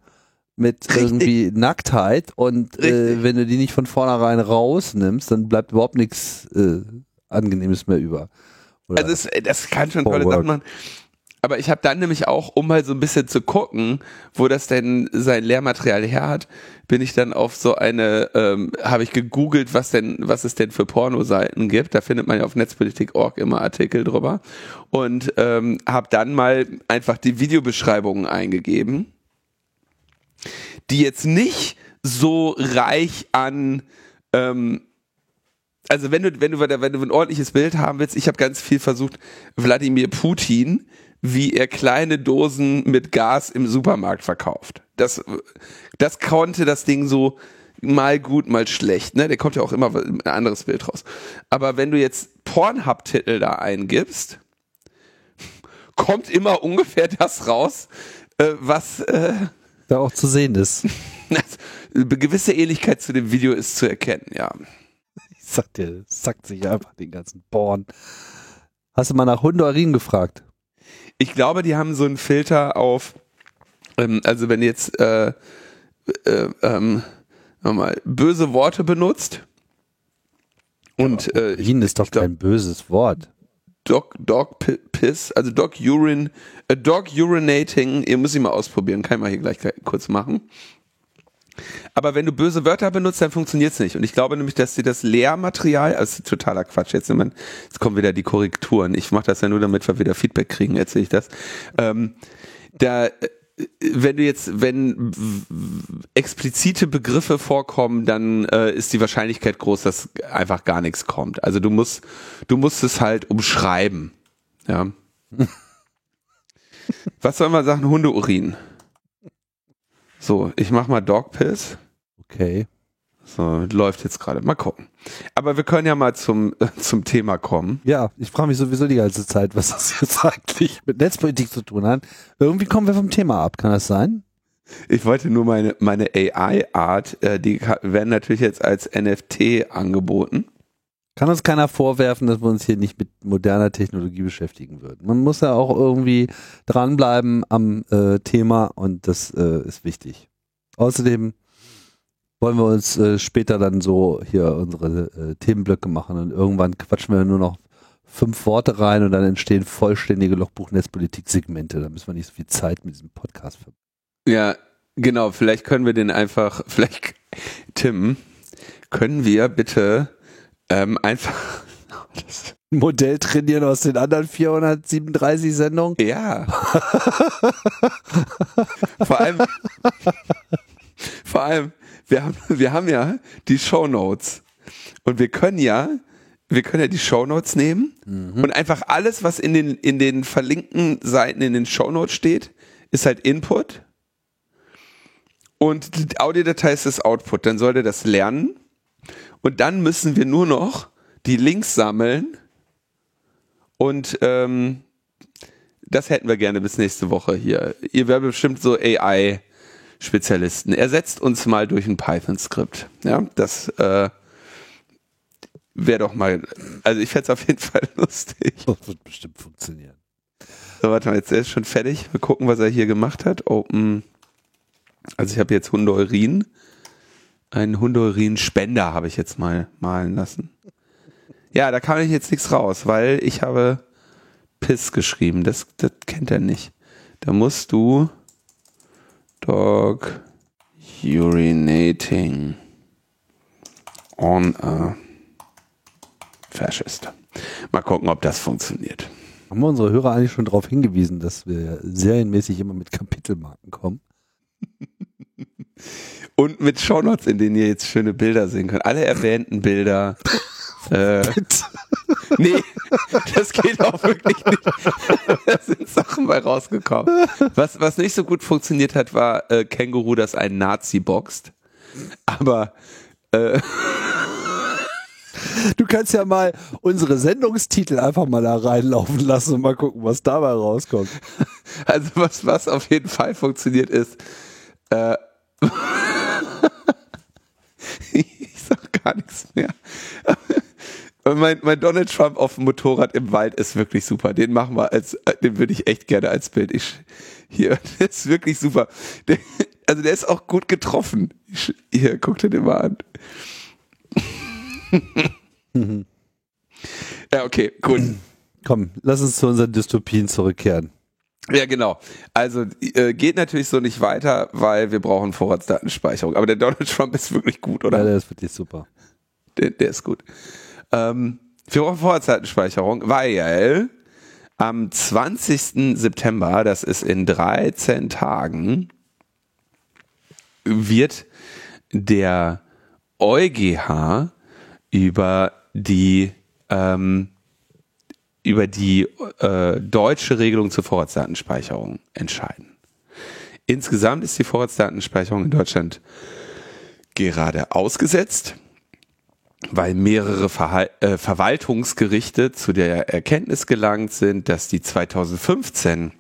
mit Richtig. irgendwie Nacktheit und äh, wenn du die nicht von vornherein rausnimmst, dann bleibt überhaupt nichts äh, Angenehmes mehr über. Oder also das, das kann schon tolle Sachen machen. Aber ich habe dann nämlich auch, um mal so ein bisschen zu gucken, wo das denn sein Lehrmaterial her hat, bin ich dann auf so eine, ähm, habe ich gegoogelt, was denn, was es denn für Pornoseiten gibt. Da findet man ja auf netzpolitik.org immer Artikel drüber. Und ähm, habe dann mal einfach die Videobeschreibungen eingegeben, die jetzt nicht so reich an ähm, also wenn du, wenn du, wenn du ein ordentliches Bild haben willst, ich habe ganz viel versucht, Wladimir Putin wie er kleine Dosen mit Gas im Supermarkt verkauft. Das, das konnte das Ding so mal gut, mal schlecht. Ne? Der kommt ja auch immer ein anderes Bild raus. Aber wenn du jetzt Pornhub-Titel da eingibst, kommt immer ungefähr das raus, äh, was äh, da auch zu sehen ist. eine gewisse Ähnlichkeit zu dem Video ist zu erkennen, ja. Ich sag dir, sackt sich einfach den ganzen Born. Hast du mal nach Hundeurin gefragt? Ich glaube, die haben so einen Filter auf, ähm, also wenn jetzt äh, äh, ähm, mal, böse Worte benutzt und äh, Urin ist doch glaub, kein böses Wort. Dog, Dog Piss, also Dog Urine, a Dog Urinating, ihr müsst ihn mal ausprobieren, kann ich mal hier gleich kurz machen. Aber wenn du böse Wörter benutzt, dann funktioniert es nicht. Und ich glaube nämlich, dass sie das Lehrmaterial, also totaler Quatsch, jetzt, jetzt kommen wieder die Korrekturen. Ich mache das ja nur, damit wir wieder Feedback kriegen, erzähle ich das. Ähm, da, wenn du jetzt, wenn explizite Begriffe vorkommen, dann äh, ist die Wahrscheinlichkeit groß, dass einfach gar nichts kommt. Also du musst, du musst es halt umschreiben. Ja. Was soll man sagen? Hundeurin. So, ich mach mal Dog Piss. Okay. So, läuft jetzt gerade. Mal gucken. Aber wir können ja mal zum, äh, zum Thema kommen. Ja, ich frage mich sowieso die ganze Zeit, was das jetzt eigentlich mit Netzpolitik zu tun hat. Irgendwie kommen wir vom Thema ab, kann das sein? Ich wollte nur meine, meine AI-Art, äh, die werden natürlich jetzt als NFT angeboten. Kann uns keiner vorwerfen, dass wir uns hier nicht mit moderner Technologie beschäftigen würden. Man muss ja auch irgendwie dranbleiben am äh, Thema und das äh, ist wichtig. Außerdem wollen wir uns äh, später dann so hier unsere äh, Themenblöcke machen und irgendwann quatschen wir nur noch fünf Worte rein und dann entstehen vollständige Lochbuch-Netzpolitik-Segmente. Da müssen wir nicht so viel Zeit mit diesem Podcast verbringen. Ja, genau. Vielleicht können wir den einfach, vielleicht, Tim, können wir bitte ähm, einfach Modell trainieren aus den anderen 437 Sendungen? Ja. vor allem, vor allem, wir haben, wir haben ja die Show Notes und wir können ja, wir können ja die Show Notes nehmen mhm. und einfach alles, was in den, in den verlinkten Seiten in den Show Notes steht, ist halt Input und die Audiodatei ist das Output. Dann soll der das lernen und dann müssen wir nur noch die Links sammeln und ähm, das hätten wir gerne bis nächste Woche hier. Ihr werdet bestimmt so AI-Spezialisten. Ersetzt uns mal durch ein Python-Skript. Ja, das äh, wäre doch mal, also ich fände es auf jeden Fall lustig. Das wird bestimmt funktionieren. So, warte mal, jetzt ist schon fertig. Wir gucken, was er hier gemacht hat. Open. Also ich habe jetzt Hundeurin einen Hundeurin-Spender habe ich jetzt mal malen lassen. Ja, da kam ich jetzt nichts raus, weil ich habe Piss geschrieben. Das, das kennt er nicht. Da musst du Dog urinating on a fascist. Mal gucken, ob das funktioniert. Haben wir unsere Hörer eigentlich schon darauf hingewiesen, dass wir serienmäßig immer mit Kapitelmarken kommen? Und mit Shownotes, in denen ihr jetzt schöne Bilder sehen könnt. Alle erwähnten Bilder. äh, nee, das geht auch wirklich nicht. da sind Sachen bei rausgekommen. Was, was nicht so gut funktioniert hat, war äh, Känguru, das einen Nazi boxt. Aber äh, Du kannst ja mal unsere Sendungstitel einfach mal da reinlaufen lassen und mal gucken, was dabei rauskommt. Also was, was auf jeden Fall funktioniert ist, äh, ich sag gar nichts mehr. mein, mein Donald Trump auf dem Motorrad im Wald ist wirklich super. Den machen wir als, den würde ich echt gerne als Bild. Ich, hier, der ist wirklich super. Der, also der ist auch gut getroffen. Ich, hier, guck dir den mal an. ja, okay, gut. Komm, lass uns zu unseren Dystopien zurückkehren. Ja, genau. Also äh, geht natürlich so nicht weiter, weil wir brauchen Vorratsdatenspeicherung. Aber der Donald Trump ist wirklich gut, oder? Ja, der ist wirklich super. Der, der ist gut. Ähm, wir brauchen Vorratsdatenspeicherung, weil am 20. September, das ist in 13 Tagen, wird der EuGH über die ähm, über die äh, deutsche Regelung zur Vorratsdatenspeicherung entscheiden. Insgesamt ist die Vorratsdatenspeicherung in Deutschland gerade ausgesetzt. weil mehrere Verhal äh, Verwaltungsgerichte zu der Erkenntnis gelangt sind, dass die 2015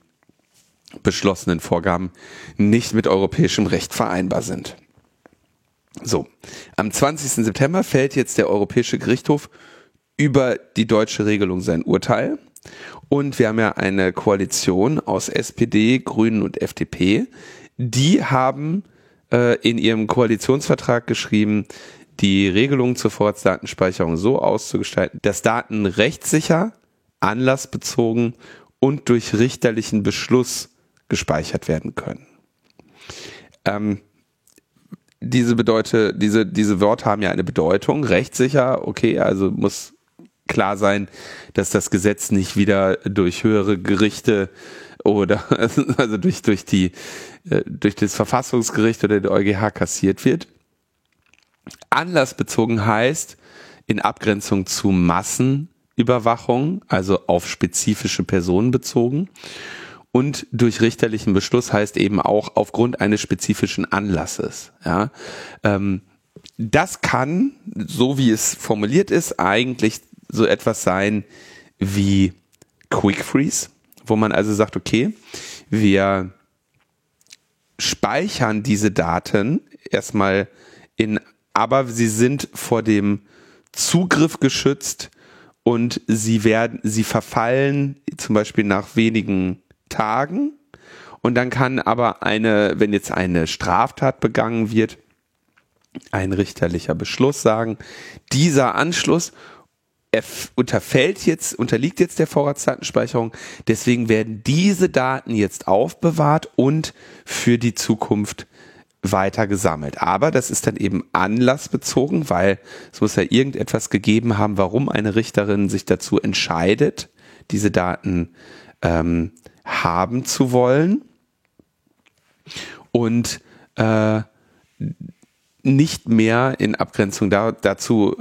beschlossenen Vorgaben nicht mit europäischem Recht vereinbar sind. So, am 20. September fällt jetzt der Europäische Gerichtshof über die deutsche Regelung sein Urteil. Und wir haben ja eine Koalition aus SPD, Grünen und FDP. Die haben äh, in ihrem Koalitionsvertrag geschrieben, die Regelung zur Vorratsdatenspeicherung so auszugestalten, dass Daten rechtssicher, anlassbezogen und durch richterlichen Beschluss gespeichert werden können. Ähm, diese bedeute, diese, diese Wörter haben ja eine Bedeutung, rechtssicher, okay, also muss klar sein, dass das Gesetz nicht wieder durch höhere Gerichte oder also durch, durch die, äh, durch das Verfassungsgericht oder der EuGH kassiert wird. Anlassbezogen heißt, in Abgrenzung zu Massenüberwachung, also auf spezifische Personen bezogen. Und durch richterlichen Beschluss heißt eben auch aufgrund eines spezifischen Anlasses. Ja, ähm, das kann, so wie es formuliert ist, eigentlich so etwas sein wie Quick Freeze, wo man also sagt, okay, wir speichern diese Daten erstmal in, aber sie sind vor dem Zugriff geschützt und sie werden, sie verfallen zum Beispiel nach wenigen Tagen. Und dann kann aber eine, wenn jetzt eine Straftat begangen wird, ein richterlicher Beschluss sagen, dieser Anschluss er unterfällt jetzt, unterliegt jetzt der Vorratsdatenspeicherung. Deswegen werden diese Daten jetzt aufbewahrt und für die Zukunft weiter gesammelt. Aber das ist dann eben anlassbezogen, weil es muss ja irgendetwas gegeben haben, warum eine Richterin sich dazu entscheidet, diese Daten ähm, haben zu wollen. Und äh, nicht mehr in Abgrenzung da, dazu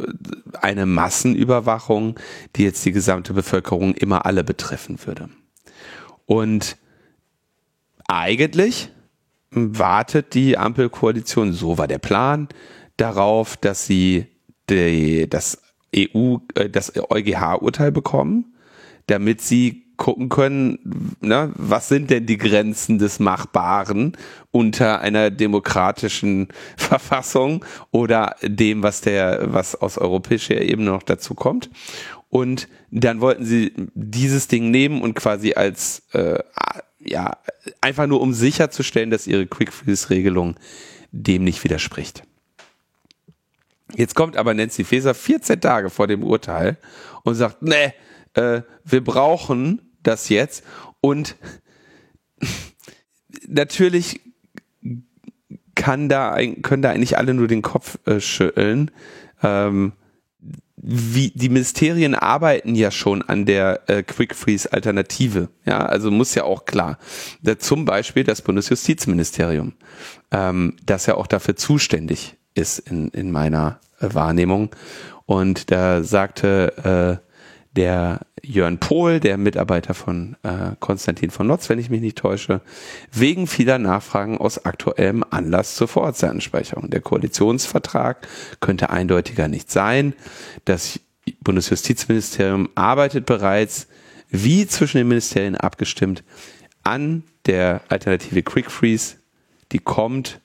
eine Massenüberwachung, die jetzt die gesamte Bevölkerung immer alle betreffen würde. Und eigentlich wartet die Ampelkoalition, so war der Plan, darauf, dass sie die, das EU, äh, das EuGH-Urteil bekommen, damit sie gucken können, ne, was sind denn die Grenzen des Machbaren unter einer demokratischen Verfassung oder dem, was der, was aus europäischer Ebene noch dazu kommt. Und dann wollten sie dieses Ding nehmen und quasi als äh, ja einfach nur um sicherzustellen, dass ihre Quick Freeze Regelung dem nicht widerspricht. Jetzt kommt aber Nancy Faeser 14 Tage vor dem Urteil und sagt, nee, äh, wir brauchen das jetzt. Und natürlich kann da, können da eigentlich alle nur den Kopf äh, schütteln. Ähm, wie die Ministerien arbeiten ja schon an der äh, Quick Freeze Alternative. Ja, also muss ja auch klar. Da zum Beispiel das Bundesjustizministerium, ähm, das ja auch dafür zuständig ist in, in meiner äh, Wahrnehmung. Und da sagte äh, der Jörn Pohl, der Mitarbeiter von äh, Konstantin von Notz, wenn ich mich nicht täusche, wegen vieler Nachfragen aus aktuellem Anlass zur Vorratsdatenspeicherung. Der Koalitionsvertrag könnte eindeutiger nicht sein. Das Bundesjustizministerium arbeitet bereits, wie zwischen den Ministerien abgestimmt, an der Alternative Quick Freeze. Die kommt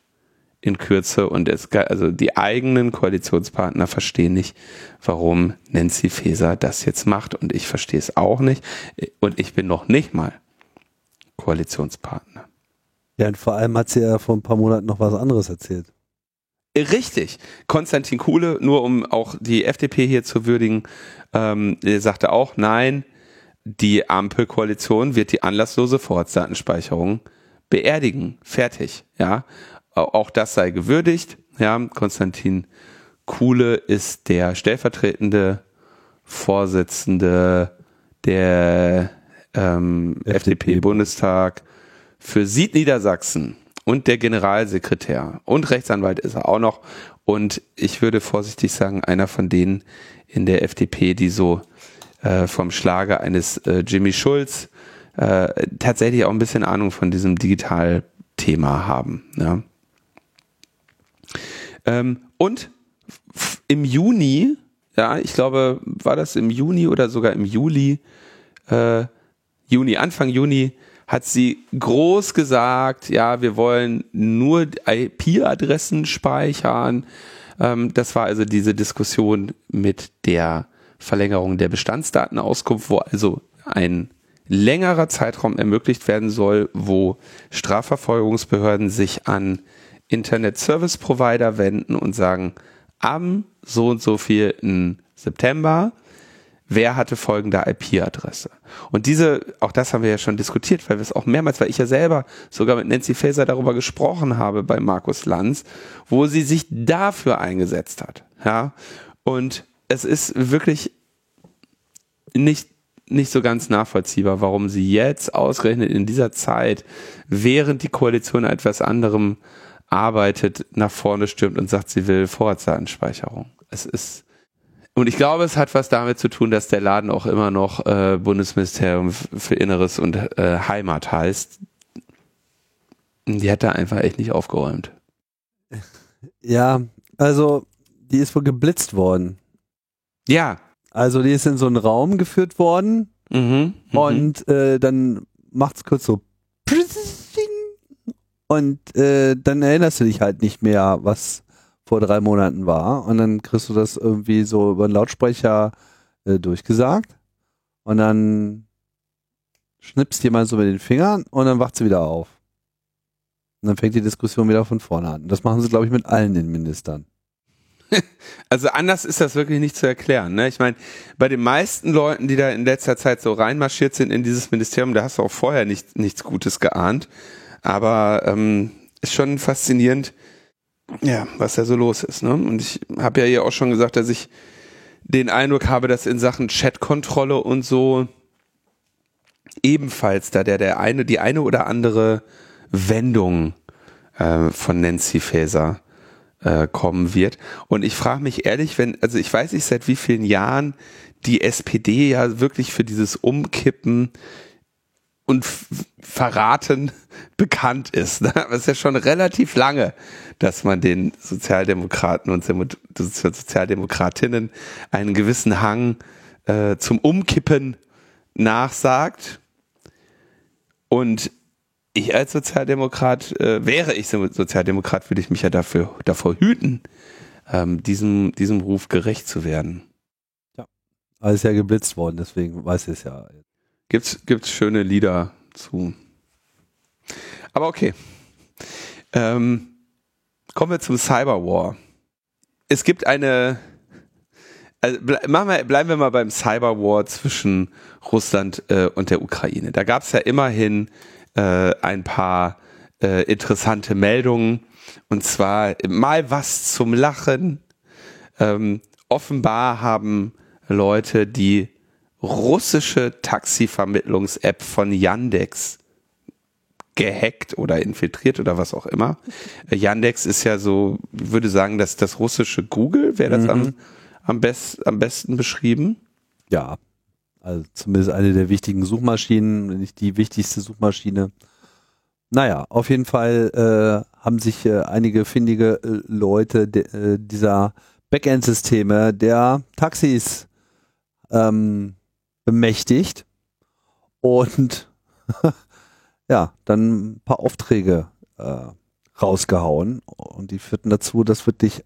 in Kürze und es, also die eigenen Koalitionspartner verstehen nicht, warum Nancy Faeser das jetzt macht und ich verstehe es auch nicht und ich bin noch nicht mal Koalitionspartner. Ja, und vor allem hat sie ja vor ein paar Monaten noch was anderes erzählt. Richtig. Konstantin Kuhle, nur um auch die FDP hier zu würdigen, ähm, sagte auch, nein, die Ampelkoalition wird die anlasslose Vorratsdatenspeicherung beerdigen. Fertig. Ja. Auch das sei gewürdigt. Ja, Konstantin Kuhle ist der stellvertretende Vorsitzende der ähm, FDP-Bundestag für Südniedersachsen und der Generalsekretär und Rechtsanwalt ist er auch noch. Und ich würde vorsichtig sagen, einer von denen in der FDP, die so äh, vom Schlage eines äh, Jimmy Schulz äh, tatsächlich auch ein bisschen Ahnung von diesem Digitalthema haben. Ja. Ähm, und im Juni ja, ich glaube, war das im Juni oder sogar im Juli, äh, Juni, Anfang Juni, hat sie groß gesagt, ja, wir wollen nur IP-Adressen speichern. Ähm, das war also diese Diskussion mit der Verlängerung der Bestandsdatenauskunft, wo also ein längerer Zeitraum ermöglicht werden soll, wo Strafverfolgungsbehörden sich an Internet Service Provider wenden und sagen, am so und so viel September, wer hatte folgende IP-Adresse. Und diese, auch das haben wir ja schon diskutiert, weil wir es auch mehrmals, weil ich ja selber sogar mit Nancy Faeser darüber gesprochen habe bei Markus Lanz, wo sie sich dafür eingesetzt hat. Ja, und es ist wirklich nicht nicht so ganz nachvollziehbar, warum sie jetzt ausgerechnet in dieser Zeit, während die Koalition etwas anderem arbeitet, nach vorne stürmt und sagt, sie will Vorratsdatenspeicherung. Es ist und ich glaube, es hat was damit zu tun, dass der Laden auch immer noch äh, Bundesministerium für Inneres und äh, Heimat heißt. Die hat da einfach echt nicht aufgeräumt. Ja, also die ist wohl geblitzt worden. Ja. Also die ist in so einen Raum geführt worden Mhm, mhm. und äh, dann macht's kurz so und äh, dann erinnerst du dich halt nicht mehr, was vor drei Monaten war und dann kriegst du das irgendwie so über den Lautsprecher äh, durchgesagt und dann schnippst jemand so mit den Fingern und dann wacht sie wieder auf. Und dann fängt die Diskussion wieder von vorne an. Das machen sie, glaube ich, mit allen den Ministern. Also anders ist das wirklich nicht zu erklären. Ne? Ich meine, bei den meisten Leuten, die da in letzter Zeit so reinmarschiert sind in dieses Ministerium, da hast du auch vorher nicht, nichts Gutes geahnt. Aber ähm, ist schon faszinierend, ja, was da so los ist. Ne? Und ich habe ja hier auch schon gesagt, dass ich den Eindruck habe, dass in Sachen Chatkontrolle und so ebenfalls da der, der eine, die eine oder andere Wendung äh, von Nancy Faeser äh, kommen wird. Und ich frage mich ehrlich, wenn, also ich weiß nicht seit wie vielen Jahren die SPD ja wirklich für dieses Umkippen und Verraten bekannt ist. Ne? Das ist ja schon relativ lange, dass man den Sozialdemokraten und Sozialdemokratinnen einen gewissen Hang äh, zum Umkippen nachsagt. Und ich als Sozialdemokrat, äh, wäre ich Sozialdemokrat, würde ich mich ja dafür, davor hüten, ähm, diesem, diesem Ruf gerecht zu werden. Ja. Ist ja geblitzt worden, deswegen weiß ich es ja. Gibt's, gibt's schöne Lieder zu. Aber okay. Ähm, kommen wir zum Cyberwar. Es gibt eine, also ble wir, bleiben wir mal beim Cyberwar zwischen Russland äh, und der Ukraine. Da gab es ja immerhin äh, ein paar äh, interessante Meldungen. Und zwar mal was zum Lachen. Ähm, offenbar haben Leute die russische Taxivermittlungs-App von Yandex gehackt oder infiltriert oder was auch immer. Äh, Yandex ist ja so, ich würde sagen, dass das russische Google, wäre das mhm. am, am, best, am besten beschrieben? Ja, also zumindest eine der wichtigen Suchmaschinen, nicht die wichtigste Suchmaschine. Naja, auf jeden Fall äh, haben sich äh, einige findige äh, Leute de, äh, dieser Backend-Systeme der Taxis ähm, bemächtigt und ja, dann ein paar Aufträge äh, rausgehauen und die führten dazu, dass wirklich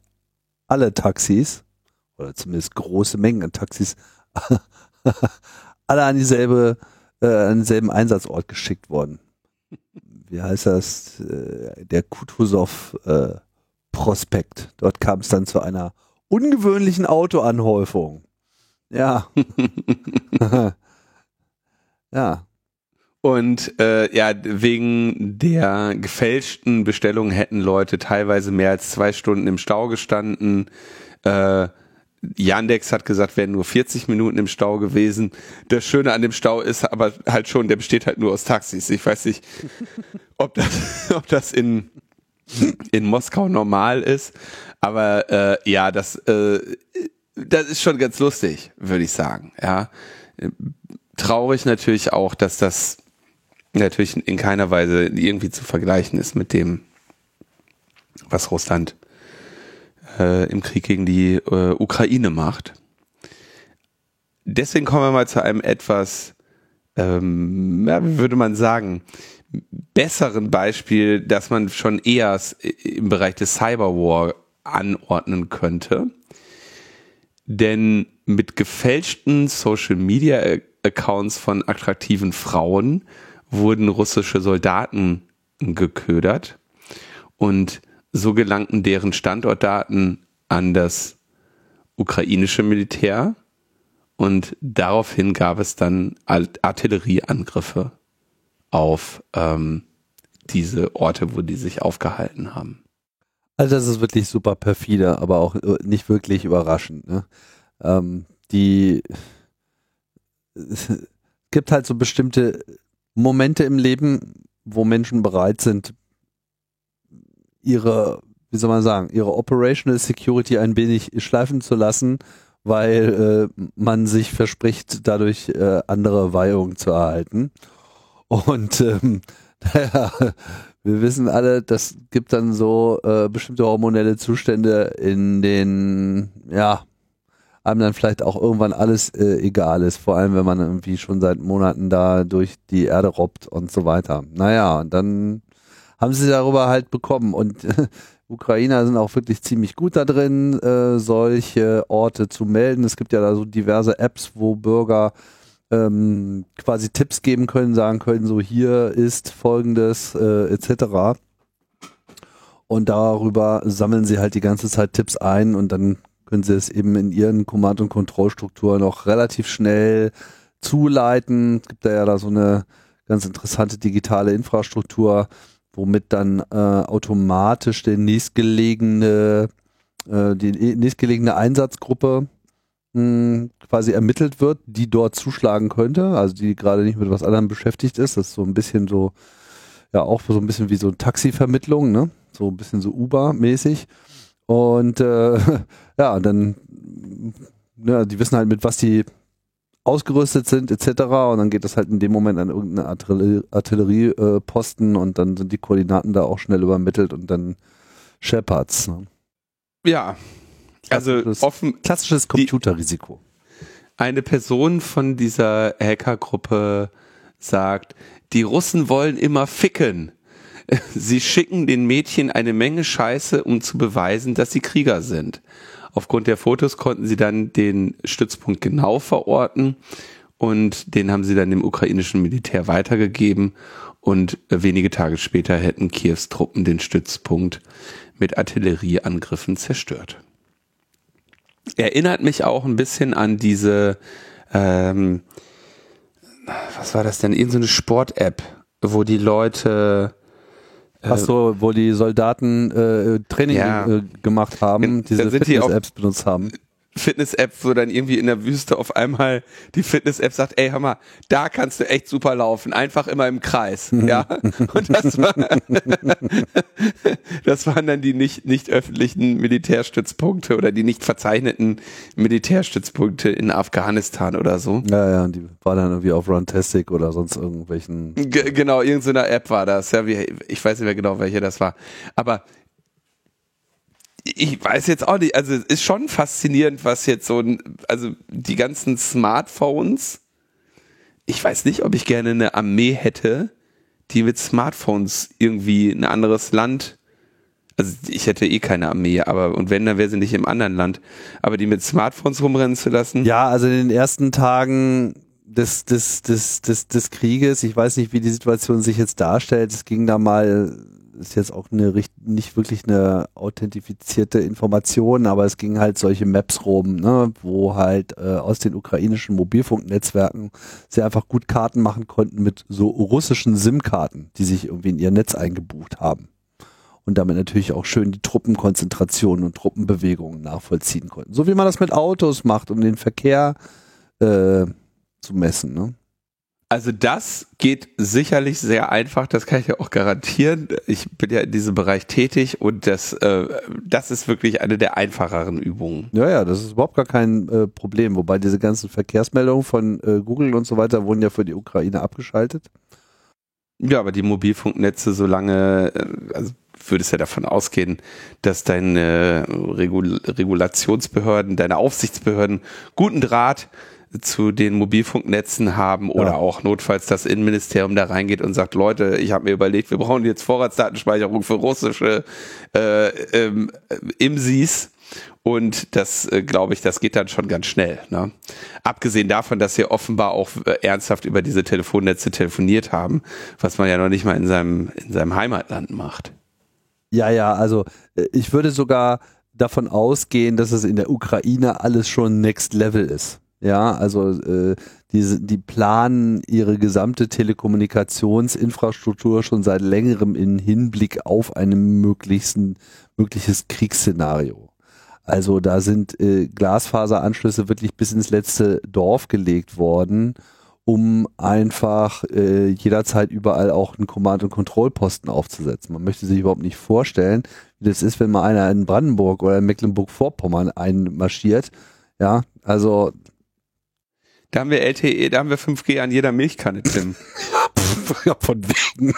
alle Taxis oder zumindest große Mengen an Taxis alle an dieselbe, äh, an denselben Einsatzort geschickt worden. Wie heißt das? Äh, der Kutuzov äh, Prospekt. Dort kam es dann zu einer ungewöhnlichen Autoanhäufung. Ja. ja. Und äh, ja, wegen der gefälschten Bestellung hätten Leute teilweise mehr als zwei Stunden im Stau gestanden. Äh, Yandex hat gesagt, wären nur 40 Minuten im Stau gewesen. Das Schöne an dem Stau ist aber halt schon, der besteht halt nur aus Taxis. Ich weiß nicht, ob das, ob das in, in Moskau normal ist. Aber äh, ja, das, äh, das ist schon ganz lustig, würde ich sagen. Ja. Traurig natürlich auch, dass das natürlich in keiner Weise irgendwie zu vergleichen ist mit dem, was Russland äh, im Krieg gegen die äh, Ukraine macht. deswegen kommen wir mal zu einem etwas, ähm, ja, würde man sagen, besseren Beispiel, dass man schon eher im Bereich des Cyberwar anordnen könnte. Denn mit gefälschten Social Media Accounts von attraktiven Frauen wurden russische Soldaten geködert und so gelangten deren Standortdaten an das ukrainische Militär und daraufhin gab es dann Artillerieangriffe auf ähm, diese Orte, wo die sich aufgehalten haben. Also das ist wirklich super perfide, aber auch äh, nicht wirklich überraschend. Ne? Ähm, die es gibt halt so bestimmte Momente im Leben, wo Menschen bereit sind, ihre, wie soll man sagen, ihre Operational Security ein wenig schleifen zu lassen, weil äh, man sich verspricht, dadurch äh, andere Weihungen zu erhalten. Und ähm, naja, wir wissen alle, das gibt dann so äh, bestimmte hormonelle Zustände, in denen, ja, einem dann vielleicht auch irgendwann alles äh, egal ist, vor allem wenn man irgendwie schon seit Monaten da durch die Erde robbt und so weiter. Naja, und dann haben sie darüber halt bekommen und Ukrainer sind auch wirklich ziemlich gut da drin, äh, solche Orte zu melden. Es gibt ja da so diverse Apps, wo Bürger ähm, quasi Tipps geben können, sagen können, so hier ist folgendes äh, etc. Und darüber sammeln sie halt die ganze Zeit Tipps ein und dann können sie es eben in ihren Command- und Kontrollstrukturen noch relativ schnell zuleiten. Es gibt da ja da so eine ganz interessante digitale Infrastruktur, womit dann äh, automatisch der nächstgelegene, äh, die nächstgelegene Einsatzgruppe quasi ermittelt wird, die dort zuschlagen könnte, also die gerade nicht mit was anderem beschäftigt ist. Das ist so ein bisschen so, ja auch so ein bisschen wie so Taxivermittlung, ne? So ein bisschen so Uber-mäßig. Und äh, ja, dann, ja, die wissen halt mit was die ausgerüstet sind etc. Und dann geht das halt in dem Moment an irgendeine Artillerieposten äh, und dann sind die Koordinaten da auch schnell übermittelt und dann Shepards. Ne? Ja, also offen klassisches Computerrisiko. Eine Person von dieser Hackergruppe sagt, die Russen wollen immer ficken. Sie schicken den Mädchen eine Menge Scheiße, um zu beweisen, dass sie Krieger sind. Aufgrund der Fotos konnten sie dann den Stützpunkt genau verorten und den haben sie dann dem ukrainischen Militär weitergegeben und wenige Tage später hätten Kiews Truppen den Stützpunkt mit Artillerieangriffen zerstört. Erinnert mich auch ein bisschen an diese, ähm, was war das denn, irgendeine so Sport-App, wo die Leute Ach so, wo die Soldaten äh, Training ja. äh, gemacht haben, diese Fitness-Apps benutzt haben. Fitness-App, wo dann irgendwie in der Wüste auf einmal die Fitness-App sagt, ey, hör mal, da kannst du echt super laufen, einfach immer im Kreis, ja. Und das, war, das waren dann die nicht, nicht öffentlichen Militärstützpunkte oder die nicht verzeichneten Militärstützpunkte in Afghanistan oder so. Ja, ja, und die war dann irgendwie auf Runtastic oder sonst irgendwelchen. G genau, irgendeiner App war das, ja, wie, ich weiß nicht mehr genau, welche das war. Aber ich weiß jetzt auch nicht, also es ist schon faszinierend, was jetzt so, also die ganzen Smartphones, ich weiß nicht, ob ich gerne eine Armee hätte, die mit Smartphones irgendwie ein anderes Land, also ich hätte eh keine Armee, aber und wenn, dann wäre sie nicht im anderen Land, aber die mit Smartphones rumrennen zu lassen. Ja, also in den ersten Tagen des, des, des, des, des Krieges, ich weiß nicht, wie die Situation sich jetzt darstellt, es ging da mal ist jetzt auch eine, nicht wirklich eine authentifizierte Information, aber es ging halt solche Maps rum, ne, wo halt äh, aus den ukrainischen Mobilfunknetzwerken sie einfach gut Karten machen konnten mit so russischen SIM-Karten, die sich irgendwie in ihr Netz eingebucht haben. Und damit natürlich auch schön die Truppenkonzentrationen und Truppenbewegungen nachvollziehen konnten. So wie man das mit Autos macht, um den Verkehr äh, zu messen. Ne? Also das geht sicherlich sehr einfach, das kann ich ja auch garantieren. Ich bin ja in diesem Bereich tätig und das, äh, das ist wirklich eine der einfacheren Übungen. Ja, ja, das ist überhaupt gar kein äh, Problem. Wobei diese ganzen Verkehrsmeldungen von äh, Google und so weiter wurden ja für die Ukraine abgeschaltet. Ja, aber die Mobilfunknetze, solange, äh, also würde es ja davon ausgehen, dass deine Regul Regulationsbehörden, deine Aufsichtsbehörden guten Draht zu den Mobilfunknetzen haben oder ja. auch notfalls das Innenministerium da reingeht und sagt, Leute, ich habe mir überlegt, wir brauchen jetzt Vorratsdatenspeicherung für russische äh, ähm, IMSIs. Und das, äh, glaube ich, das geht dann schon ganz schnell. Ne? Abgesehen davon, dass sie offenbar auch äh, ernsthaft über diese Telefonnetze telefoniert haben, was man ja noch nicht mal in seinem, in seinem Heimatland macht. Ja, ja, also äh, ich würde sogar davon ausgehen, dass es in der Ukraine alles schon Next Level ist. Ja, also äh, die, die planen ihre gesamte Telekommunikationsinfrastruktur schon seit längerem in Hinblick auf ein mögliches Kriegsszenario. Also da sind äh, Glasfaseranschlüsse wirklich bis ins letzte Dorf gelegt worden, um einfach äh, jederzeit überall auch einen Command- und Kontrollposten aufzusetzen. Man möchte sich überhaupt nicht vorstellen, wie das ist, wenn mal einer in Brandenburg oder in Mecklenburg-Vorpommern einmarschiert. Ja, also da haben wir LTE, da haben wir 5G an jeder Milchkanne, Tim. ja, von wegen.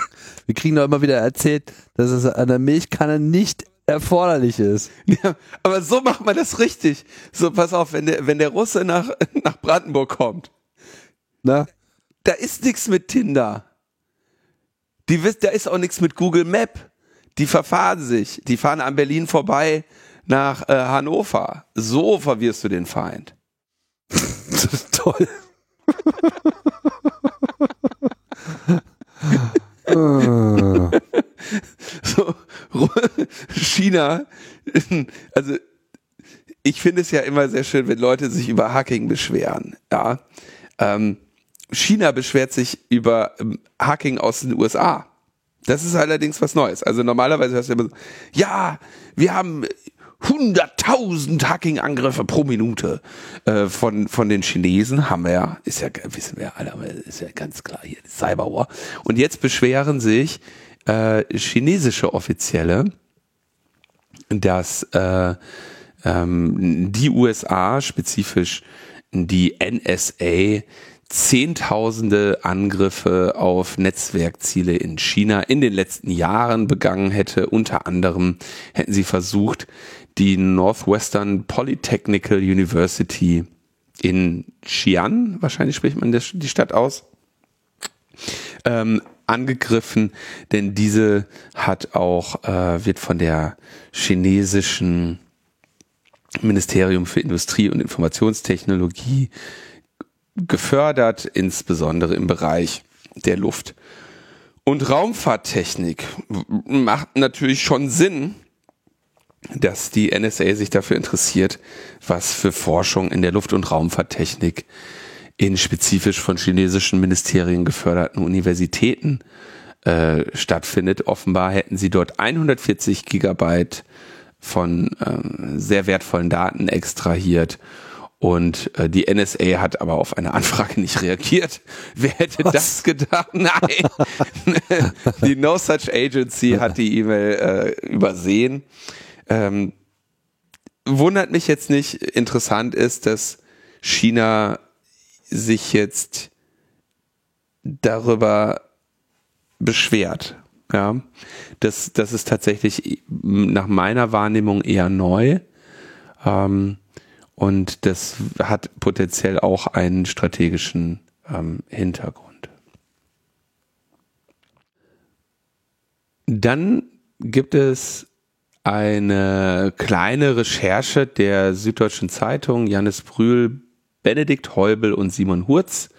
Wir kriegen doch immer wieder erzählt, dass es an der Milchkanne nicht erforderlich ist. Ja, aber so macht man das richtig. So, pass auf, wenn der, wenn der Russe nach, nach Brandenburg kommt, na? da ist nichts mit Tinder. Die, da ist auch nichts mit Google Map. Die verfahren sich. Die fahren an Berlin vorbei nach äh, Hannover. So verwirrst du den Feind. Toll. so, China, also ich finde es ja immer sehr schön, wenn Leute sich über Hacking beschweren. Ja, ähm, China beschwert sich über ähm, Hacking aus den USA. Das ist allerdings was Neues. Also normalerweise hörst du immer so, ja, wir haben 100.000 Hacking-Angriffe pro Minute äh, von, von den Chinesen haben wir ja, ist ja, wissen wir alle, ist ja ganz klar hier, Cyberwar. Und jetzt beschweren sich äh, chinesische Offizielle, dass äh, ähm, die USA, spezifisch die NSA, Zehntausende Angriffe auf Netzwerkziele in China in den letzten Jahren begangen hätte. Unter anderem hätten sie versucht, die Northwestern Polytechnical University in Xi'an, wahrscheinlich spricht man die Stadt aus, ähm, angegriffen, denn diese hat auch, äh, wird von der chinesischen Ministerium für Industrie und Informationstechnologie gefördert, insbesondere im Bereich der Luft- und Raumfahrttechnik. Macht natürlich schon Sinn, dass die NSA sich dafür interessiert, was für Forschung in der Luft- und Raumfahrttechnik in spezifisch von chinesischen Ministerien geförderten Universitäten äh, stattfindet. Offenbar hätten sie dort 140 Gigabyte von äh, sehr wertvollen Daten extrahiert und äh, die NSA hat aber auf eine Anfrage nicht reagiert. Wer hätte Was? das gedacht? Nein. die No Such Agency hat die E-Mail äh, übersehen. Ähm, wundert mich jetzt nicht. Interessant ist, dass China sich jetzt darüber beschwert. Ja, das, das ist tatsächlich nach meiner Wahrnehmung eher neu. Ähm, und das hat potenziell auch einen strategischen ähm, Hintergrund. Dann gibt es eine kleine Recherche der Süddeutschen Zeitung, Janis Brühl, Benedikt Heubel und Simon Hurz,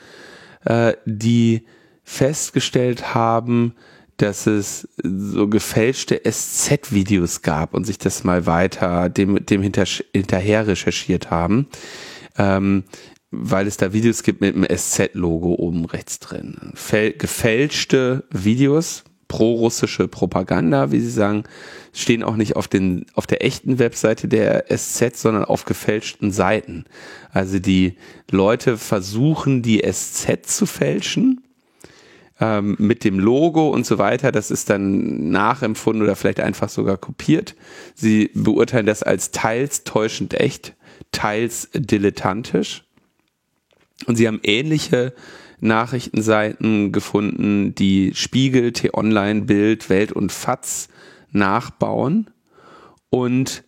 äh, die festgestellt haben, dass es so gefälschte SZ-Videos gab und sich das mal weiter dem, dem hinter, hinterher recherchiert haben, ähm, weil es da Videos gibt mit einem SZ-Logo oben rechts drin. Fäl gefälschte Videos, pro-russische Propaganda, wie sie sagen, stehen auch nicht auf, den, auf der echten Webseite der SZ, sondern auf gefälschten Seiten. Also die Leute versuchen, die SZ zu fälschen ähm, mit dem Logo und so weiter. Das ist dann nachempfunden oder vielleicht einfach sogar kopiert. Sie beurteilen das als teils täuschend echt, teils dilettantisch. Und sie haben ähnliche Nachrichtenseiten gefunden, die Spiegel, T-Online, Bild, Welt und FATS nachbauen und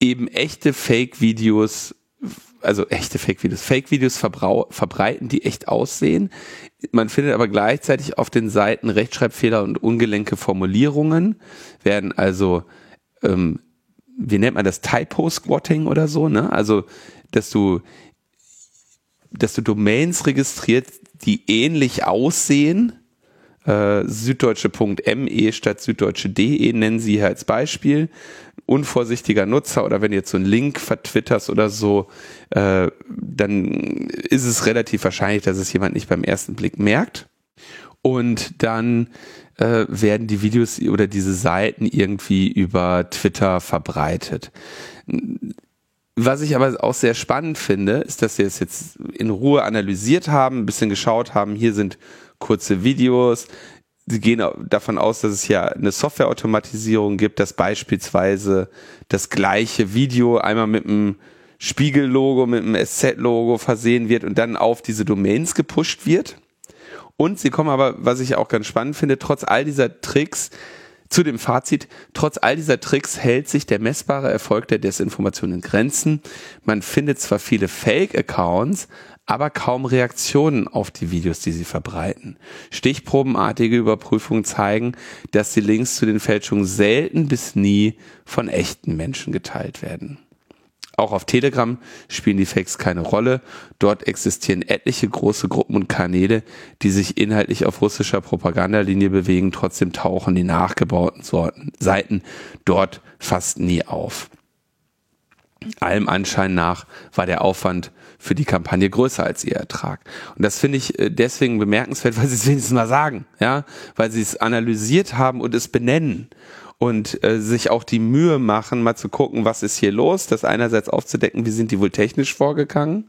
eben echte Fake-Videos also echte Fake-Videos. Fake-Videos verbreiten, die echt aussehen. Man findet aber gleichzeitig auf den Seiten Rechtschreibfehler und ungelenke Formulierungen, werden also, ähm, wie nennt man das, Typo-Squatting oder so, ne? Also, dass du, dass du Domains registriert, die ähnlich aussehen, äh, süddeutsche.me statt süddeutsche.de nennen sie hier als Beispiel. Unvorsichtiger Nutzer oder wenn du jetzt so einen Link vertwitterst oder so, äh, dann ist es relativ wahrscheinlich, dass es jemand nicht beim ersten Blick merkt. Und dann äh, werden die Videos oder diese Seiten irgendwie über Twitter verbreitet. Was ich aber auch sehr spannend finde, ist, dass sie es jetzt in Ruhe analysiert haben, ein bisschen geschaut haben, hier sind kurze Videos. Sie gehen davon aus, dass es hier eine Softwareautomatisierung gibt, dass beispielsweise das gleiche Video einmal mit einem Spiegel-Logo, mit einem SZ-Logo versehen wird und dann auf diese Domains gepusht wird. Und sie kommen aber, was ich auch ganz spannend finde, trotz all dieser Tricks zu dem Fazit, trotz all dieser Tricks hält sich der messbare Erfolg der Desinformation in Grenzen. Man findet zwar viele Fake-Accounts, aber kaum Reaktionen auf die Videos, die sie verbreiten. Stichprobenartige Überprüfungen zeigen, dass die Links zu den Fälschungen selten bis nie von echten Menschen geteilt werden. Auch auf Telegram spielen die Fakes keine Rolle. Dort existieren etliche große Gruppen und Kanäle, die sich inhaltlich auf russischer Propagandalinie bewegen. Trotzdem tauchen die nachgebauten Sorten, Seiten dort fast nie auf. Allem Anschein nach war der Aufwand für die Kampagne größer als ihr Ertrag. Und das finde ich äh, deswegen bemerkenswert, weil sie es wenigstens mal sagen, ja, weil sie es analysiert haben und es benennen und äh, sich auch die Mühe machen, mal zu gucken, was ist hier los, das einerseits aufzudecken, wie sind die wohl technisch vorgegangen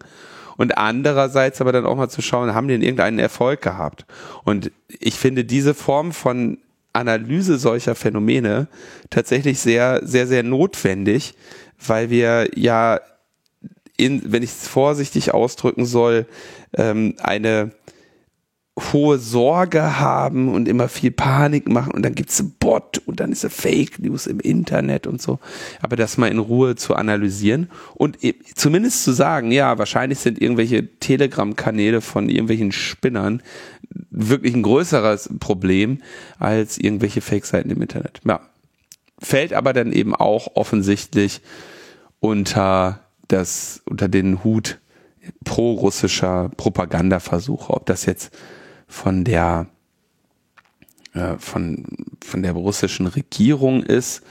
und andererseits aber dann auch mal zu schauen, haben die denn irgendeinen Erfolg gehabt? Und ich finde diese Form von Analyse solcher Phänomene tatsächlich sehr, sehr, sehr notwendig, weil wir ja in, wenn ich es vorsichtig ausdrücken soll, ähm, eine hohe Sorge haben und immer viel Panik machen und dann gibt es Bot und dann ist Fake News im Internet und so. Aber das mal in Ruhe zu analysieren und e, zumindest zu sagen, ja, wahrscheinlich sind irgendwelche Telegram-Kanäle von irgendwelchen Spinnern wirklich ein größeres Problem als irgendwelche Fake-Seiten im Internet. Ja. Fällt aber dann eben auch offensichtlich unter das unter den Hut pro-russischer Propagandaversuche, ob das jetzt von der äh, von, von der russischen Regierung ist,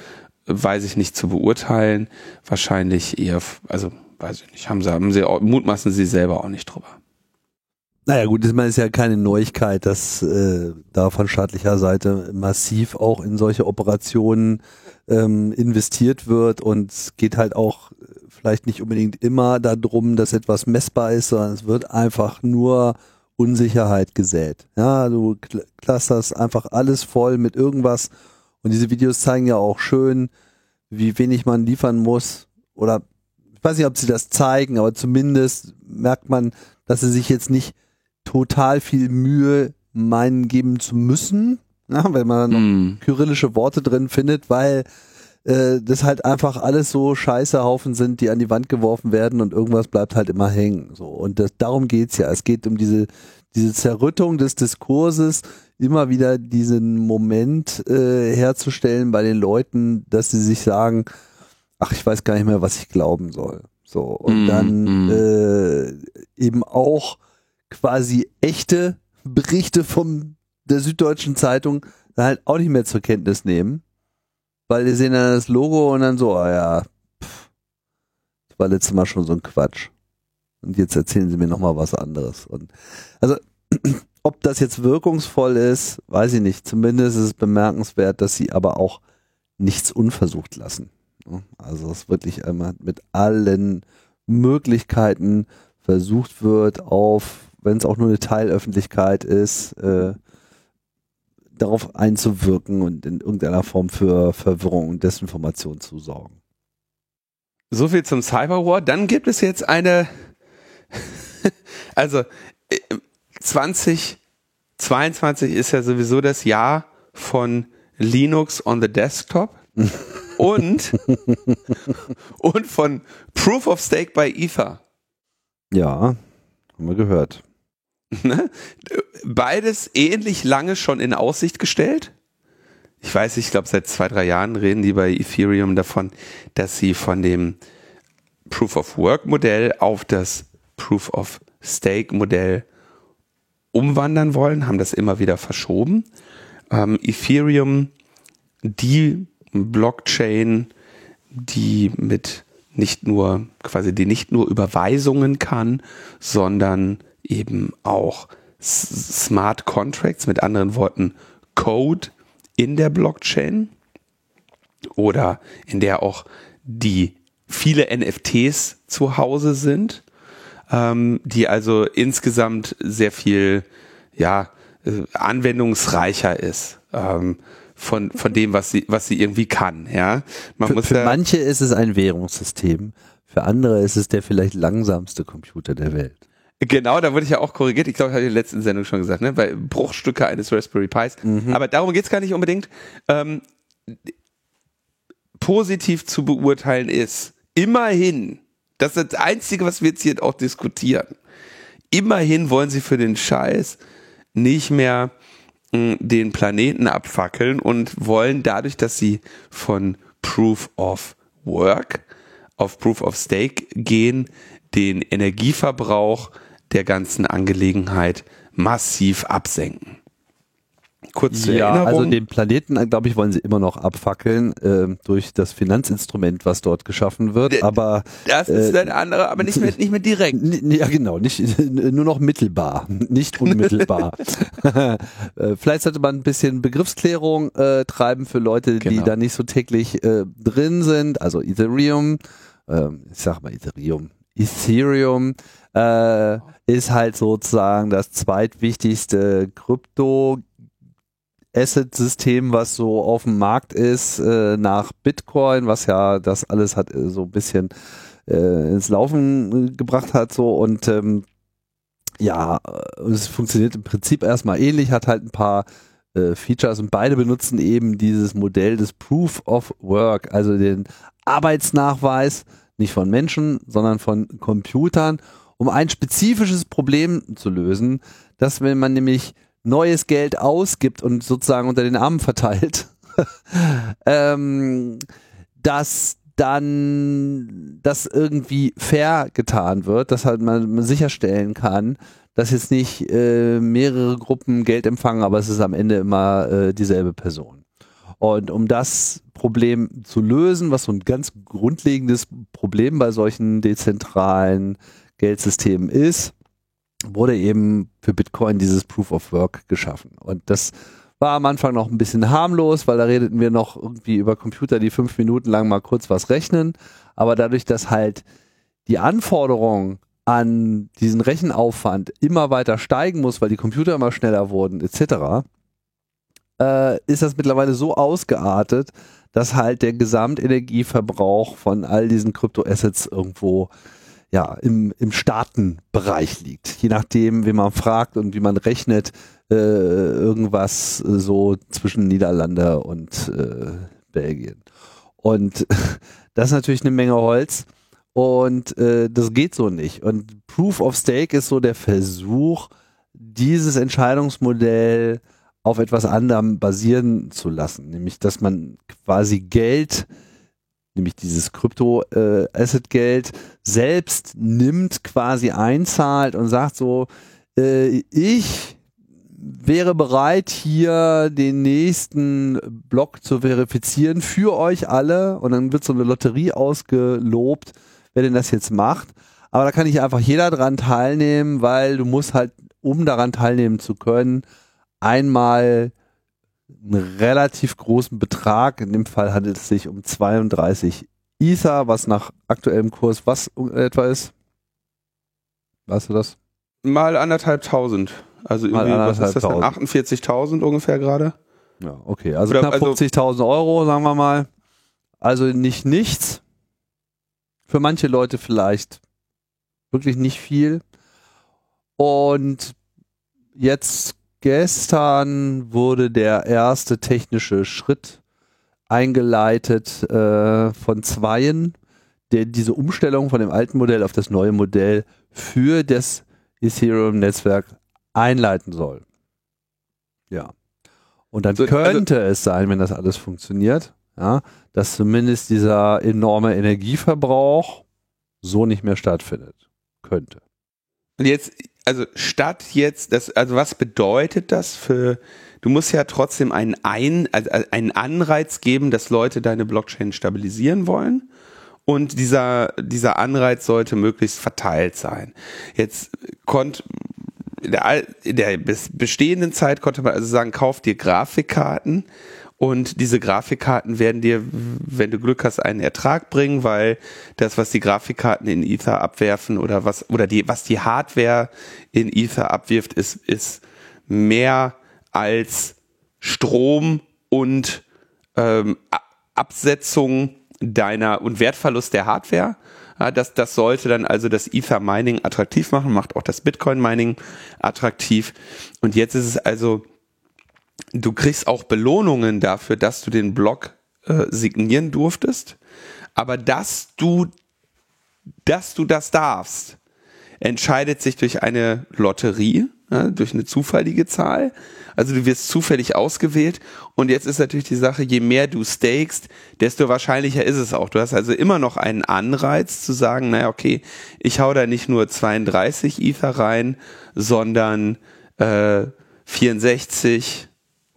weiß ich nicht zu beurteilen. Wahrscheinlich eher, also weiß ich nicht, haben sie, haben sie mutmaßen sie selber auch nicht drüber. Naja gut, das ist ja keine Neuigkeit, dass äh, da von staatlicher Seite massiv auch in solche Operationen ähm, investiert wird und es geht halt auch vielleicht nicht unbedingt immer darum, dass etwas messbar ist, sondern es wird einfach nur Unsicherheit gesät. Ja, du clusterst einfach alles voll mit irgendwas und diese Videos zeigen ja auch schön, wie wenig man liefern muss oder ich weiß nicht, ob sie das zeigen, aber zumindest merkt man, dass sie sich jetzt nicht total viel Mühe meinen geben zu müssen, ja, wenn man mm. kyrillische Worte drin findet, weil äh, das halt einfach alles so Scheißehaufen sind, die an die Wand geworfen werden und irgendwas bleibt halt immer hängen. So und das, darum geht's ja. Es geht um diese diese Zerrüttung des Diskurses, immer wieder diesen Moment äh, herzustellen bei den Leuten, dass sie sich sagen, ach, ich weiß gar nicht mehr, was ich glauben soll. So und mm, dann mm. Äh, eben auch quasi echte Berichte vom der Süddeutschen Zeitung halt auch nicht mehr zur Kenntnis nehmen weil die sehen dann das Logo und dann so, ah ja, pff, das war letztes Mal schon so ein Quatsch. Und jetzt erzählen sie mir nochmal was anderes. Und also, ob das jetzt wirkungsvoll ist, weiß ich nicht. Zumindest ist es bemerkenswert, dass sie aber auch nichts unversucht lassen. Also es wirklich einmal mit allen Möglichkeiten versucht wird, auf, wenn es auch nur eine Teilöffentlichkeit ist, äh, darauf einzuwirken und in irgendeiner Form für Verwirrung und Desinformation zu sorgen. So viel zum Cyberwar. Dann gibt es jetzt eine, also 2022 ist ja sowieso das Jahr von Linux on the Desktop und, und von Proof of Stake bei Ether. Ja, haben wir gehört. Ne? Beides ähnlich lange schon in Aussicht gestellt. Ich weiß, ich glaube, seit zwei, drei Jahren reden die bei Ethereum davon, dass sie von dem Proof of Work Modell auf das Proof of Stake Modell umwandern wollen, haben das immer wieder verschoben. Ähm, Ethereum, die Blockchain, die mit nicht nur quasi die nicht nur Überweisungen kann, sondern eben auch Smart Contracts, mit anderen Worten Code in der Blockchain oder in der auch die viele NFTs zu Hause sind, ähm, die also insgesamt sehr viel ja, äh, anwendungsreicher ist. Ähm, von, von dem, was sie, was sie irgendwie kann. Ja, Man für, muss für manche ist es ein Währungssystem, für andere ist es der vielleicht langsamste Computer der Welt. Genau, da wurde ich ja auch korrigiert. Ich glaube, ich habe in der letzten Sendung schon gesagt, ne? Bei Bruchstücke eines Raspberry Pis. Mhm. Aber darum geht's gar nicht unbedingt. Ähm, positiv zu beurteilen ist, immerhin, das ist das Einzige, was wir jetzt hier auch diskutieren. Immerhin wollen sie für den Scheiß nicht mehr mh, den Planeten abfackeln und wollen dadurch, dass sie von Proof of Work auf Proof of Stake gehen, den Energieverbrauch der ganzen Angelegenheit massiv absenken. Kurz zur ja, Erinnerung. Also den Planeten, glaube ich, wollen sie immer noch abfackeln äh, durch das Finanzinstrument, was dort geschaffen wird. Aber das ist äh, ein anderer, aber nicht mehr, nicht mehr direkt. Ja, genau, nicht nur noch mittelbar, nicht unmittelbar. Äh, vielleicht sollte man ein bisschen Begriffsklärung äh, treiben für Leute, genau. die da nicht so täglich äh, drin sind. Also Ethereum, äh, ich sag mal Ethereum, Ethereum äh, ist halt sozusagen das zweitwichtigste Krypto Asset-System, was so auf dem Markt ist, äh, nach Bitcoin, was ja das alles hat äh, so ein bisschen äh, ins Laufen gebracht hat, so. Und ähm, ja, es funktioniert im Prinzip erstmal ähnlich, hat halt ein paar äh, Features. Und beide benutzen eben dieses Modell des Proof of Work, also den Arbeitsnachweis, nicht von Menschen, sondern von Computern, um ein spezifisches Problem zu lösen, dass wenn man nämlich neues Geld ausgibt und sozusagen unter den Armen verteilt, ähm, dass dann das irgendwie fair getan wird, dass halt man, sicherstellen kann, dass jetzt nicht äh, mehrere Gruppen Geld empfangen, aber es ist am Ende immer äh, dieselbe Person. Und um das Problem zu lösen, was so ein ganz grundlegendes Problem bei solchen dezentralen Geldsystemen ist, wurde eben für Bitcoin dieses Proof of Work geschaffen. Und das war am Anfang noch ein bisschen harmlos, weil da redeten wir noch irgendwie über Computer, die fünf Minuten lang mal kurz was rechnen. Aber dadurch, dass halt die Anforderung an diesen Rechenaufwand immer weiter steigen muss, weil die Computer immer schneller wurden, etc., äh, ist das mittlerweile so ausgeartet, dass halt der Gesamtenergieverbrauch von all diesen Kryptoassets irgendwo ja, im, im Staatenbereich liegt. Je nachdem, wie man fragt und wie man rechnet, äh, irgendwas so zwischen Niederlande und äh, Belgien. Und das ist natürlich eine Menge Holz und äh, das geht so nicht. Und Proof of Stake ist so der Versuch, dieses Entscheidungsmodell auf etwas anderem basieren zu lassen, nämlich dass man quasi Geld nämlich dieses Krypto-Asset-Geld, äh, selbst nimmt, quasi einzahlt und sagt so, äh, ich wäre bereit, hier den nächsten Block zu verifizieren für euch alle und dann wird so eine Lotterie ausgelobt, wer denn das jetzt macht. Aber da kann nicht einfach jeder dran teilnehmen, weil du musst halt, um daran teilnehmen zu können, einmal einen relativ großen Betrag. In dem Fall handelt es sich um 32 Ether, was nach aktuellem Kurs was etwa ist. Weißt du das? Mal anderthalb tausend. Also irgendwie, was ist das 48.000 ungefähr gerade? Ja, okay. Also Oder, knapp also 50.000 Euro, sagen wir mal. Also nicht nichts. Für manche Leute vielleicht wirklich nicht viel. Und jetzt gestern wurde der erste technische Schritt eingeleitet äh, von Zweien, der diese Umstellung von dem alten Modell auf das neue Modell für das Ethereum-Netzwerk einleiten soll. Ja. Und dann so, also könnte also, es sein, wenn das alles funktioniert, ja, dass zumindest dieser enorme Energieverbrauch so nicht mehr stattfindet. Könnte. Und jetzt, also statt jetzt, das, also was bedeutet das für, du musst ja trotzdem einen, Ein, also einen Anreiz geben, dass Leute deine Blockchain stabilisieren wollen. Und dieser, dieser Anreiz sollte möglichst verteilt sein. Jetzt konnte, in der, in der bestehenden Zeit konnte man also sagen, kauf dir Grafikkarten und diese Grafikkarten werden dir, wenn du Glück hast, einen Ertrag bringen, weil das, was die Grafikkarten in Ether abwerfen oder was, oder die, was die Hardware in Ether abwirft, ist, ist mehr als Strom und ähm, Absetzung deiner und Wertverlust der Hardware. Ja, das, das sollte dann also das Ether Mining attraktiv machen, macht auch das Bitcoin Mining attraktiv. Und jetzt ist es also du kriegst auch Belohnungen dafür, dass du den Blog äh, signieren durftest, aber dass du, dass du das darfst, entscheidet sich durch eine Lotterie, ja, durch eine zufällige Zahl. Also du wirst zufällig ausgewählt und jetzt ist natürlich die Sache, je mehr du stakest, desto wahrscheinlicher ist es auch. Du hast also immer noch einen Anreiz zu sagen, naja, okay, ich hau da nicht nur 32 Ether rein, sondern äh, 64,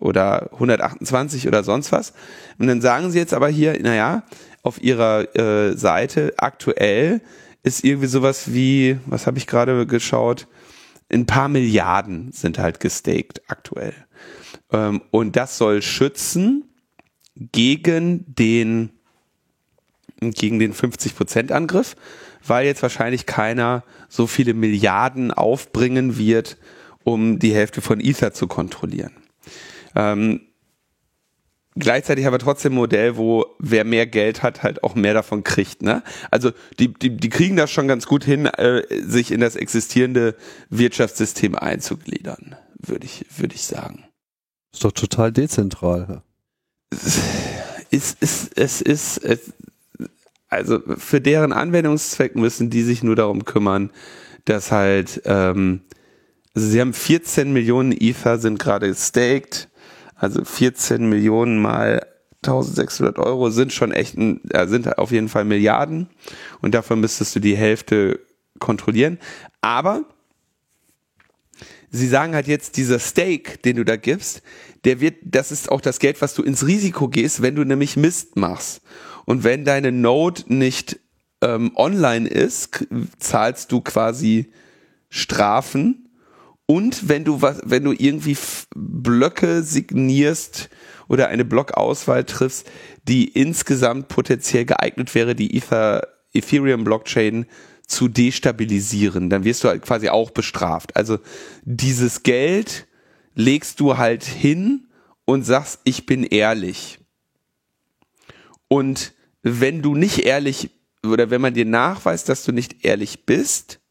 oder 128 oder sonst was. Und dann sagen sie jetzt aber hier, naja, auf ihrer äh, Seite aktuell ist irgendwie sowas wie, was habe ich gerade geschaut, ein paar Milliarden sind halt gestaked aktuell. Ähm, und das soll schützen gegen den gegen den 50% Angriff, weil jetzt wahrscheinlich keiner so viele Milliarden aufbringen wird, um die Hälfte von Ether zu kontrollieren. Ähm, gleichzeitig aber trotzdem ein Modell, wo wer mehr Geld hat, halt auch mehr davon kriegt. Ne? Also die, die, die kriegen das schon ganz gut hin, äh, sich in das existierende Wirtschaftssystem einzugliedern, würde ich, würde ich sagen. Ist doch total dezentral. Es ist, es, ist, es, also für deren Anwendungszweck müssen die sich nur darum kümmern, dass halt, ähm, also sie haben 14 Millionen Ether sind gerade staked also 14 Millionen mal 1600 Euro sind schon echt, ein, äh, sind auf jeden Fall Milliarden und davon müsstest du die Hälfte kontrollieren. Aber sie sagen halt jetzt, dieser Stake, den du da gibst, der wird, das ist auch das Geld, was du ins Risiko gehst, wenn du nämlich Mist machst. Und wenn deine Node nicht ähm, online ist, zahlst du quasi Strafen und wenn du was, wenn du irgendwie Blöcke signierst oder eine Blockauswahl triffst, die insgesamt potenziell geeignet wäre, die Ether, Ethereum Blockchain zu destabilisieren, dann wirst du halt quasi auch bestraft. Also dieses Geld legst du halt hin und sagst, ich bin ehrlich. Und wenn du nicht ehrlich oder wenn man dir nachweist, dass du nicht ehrlich bist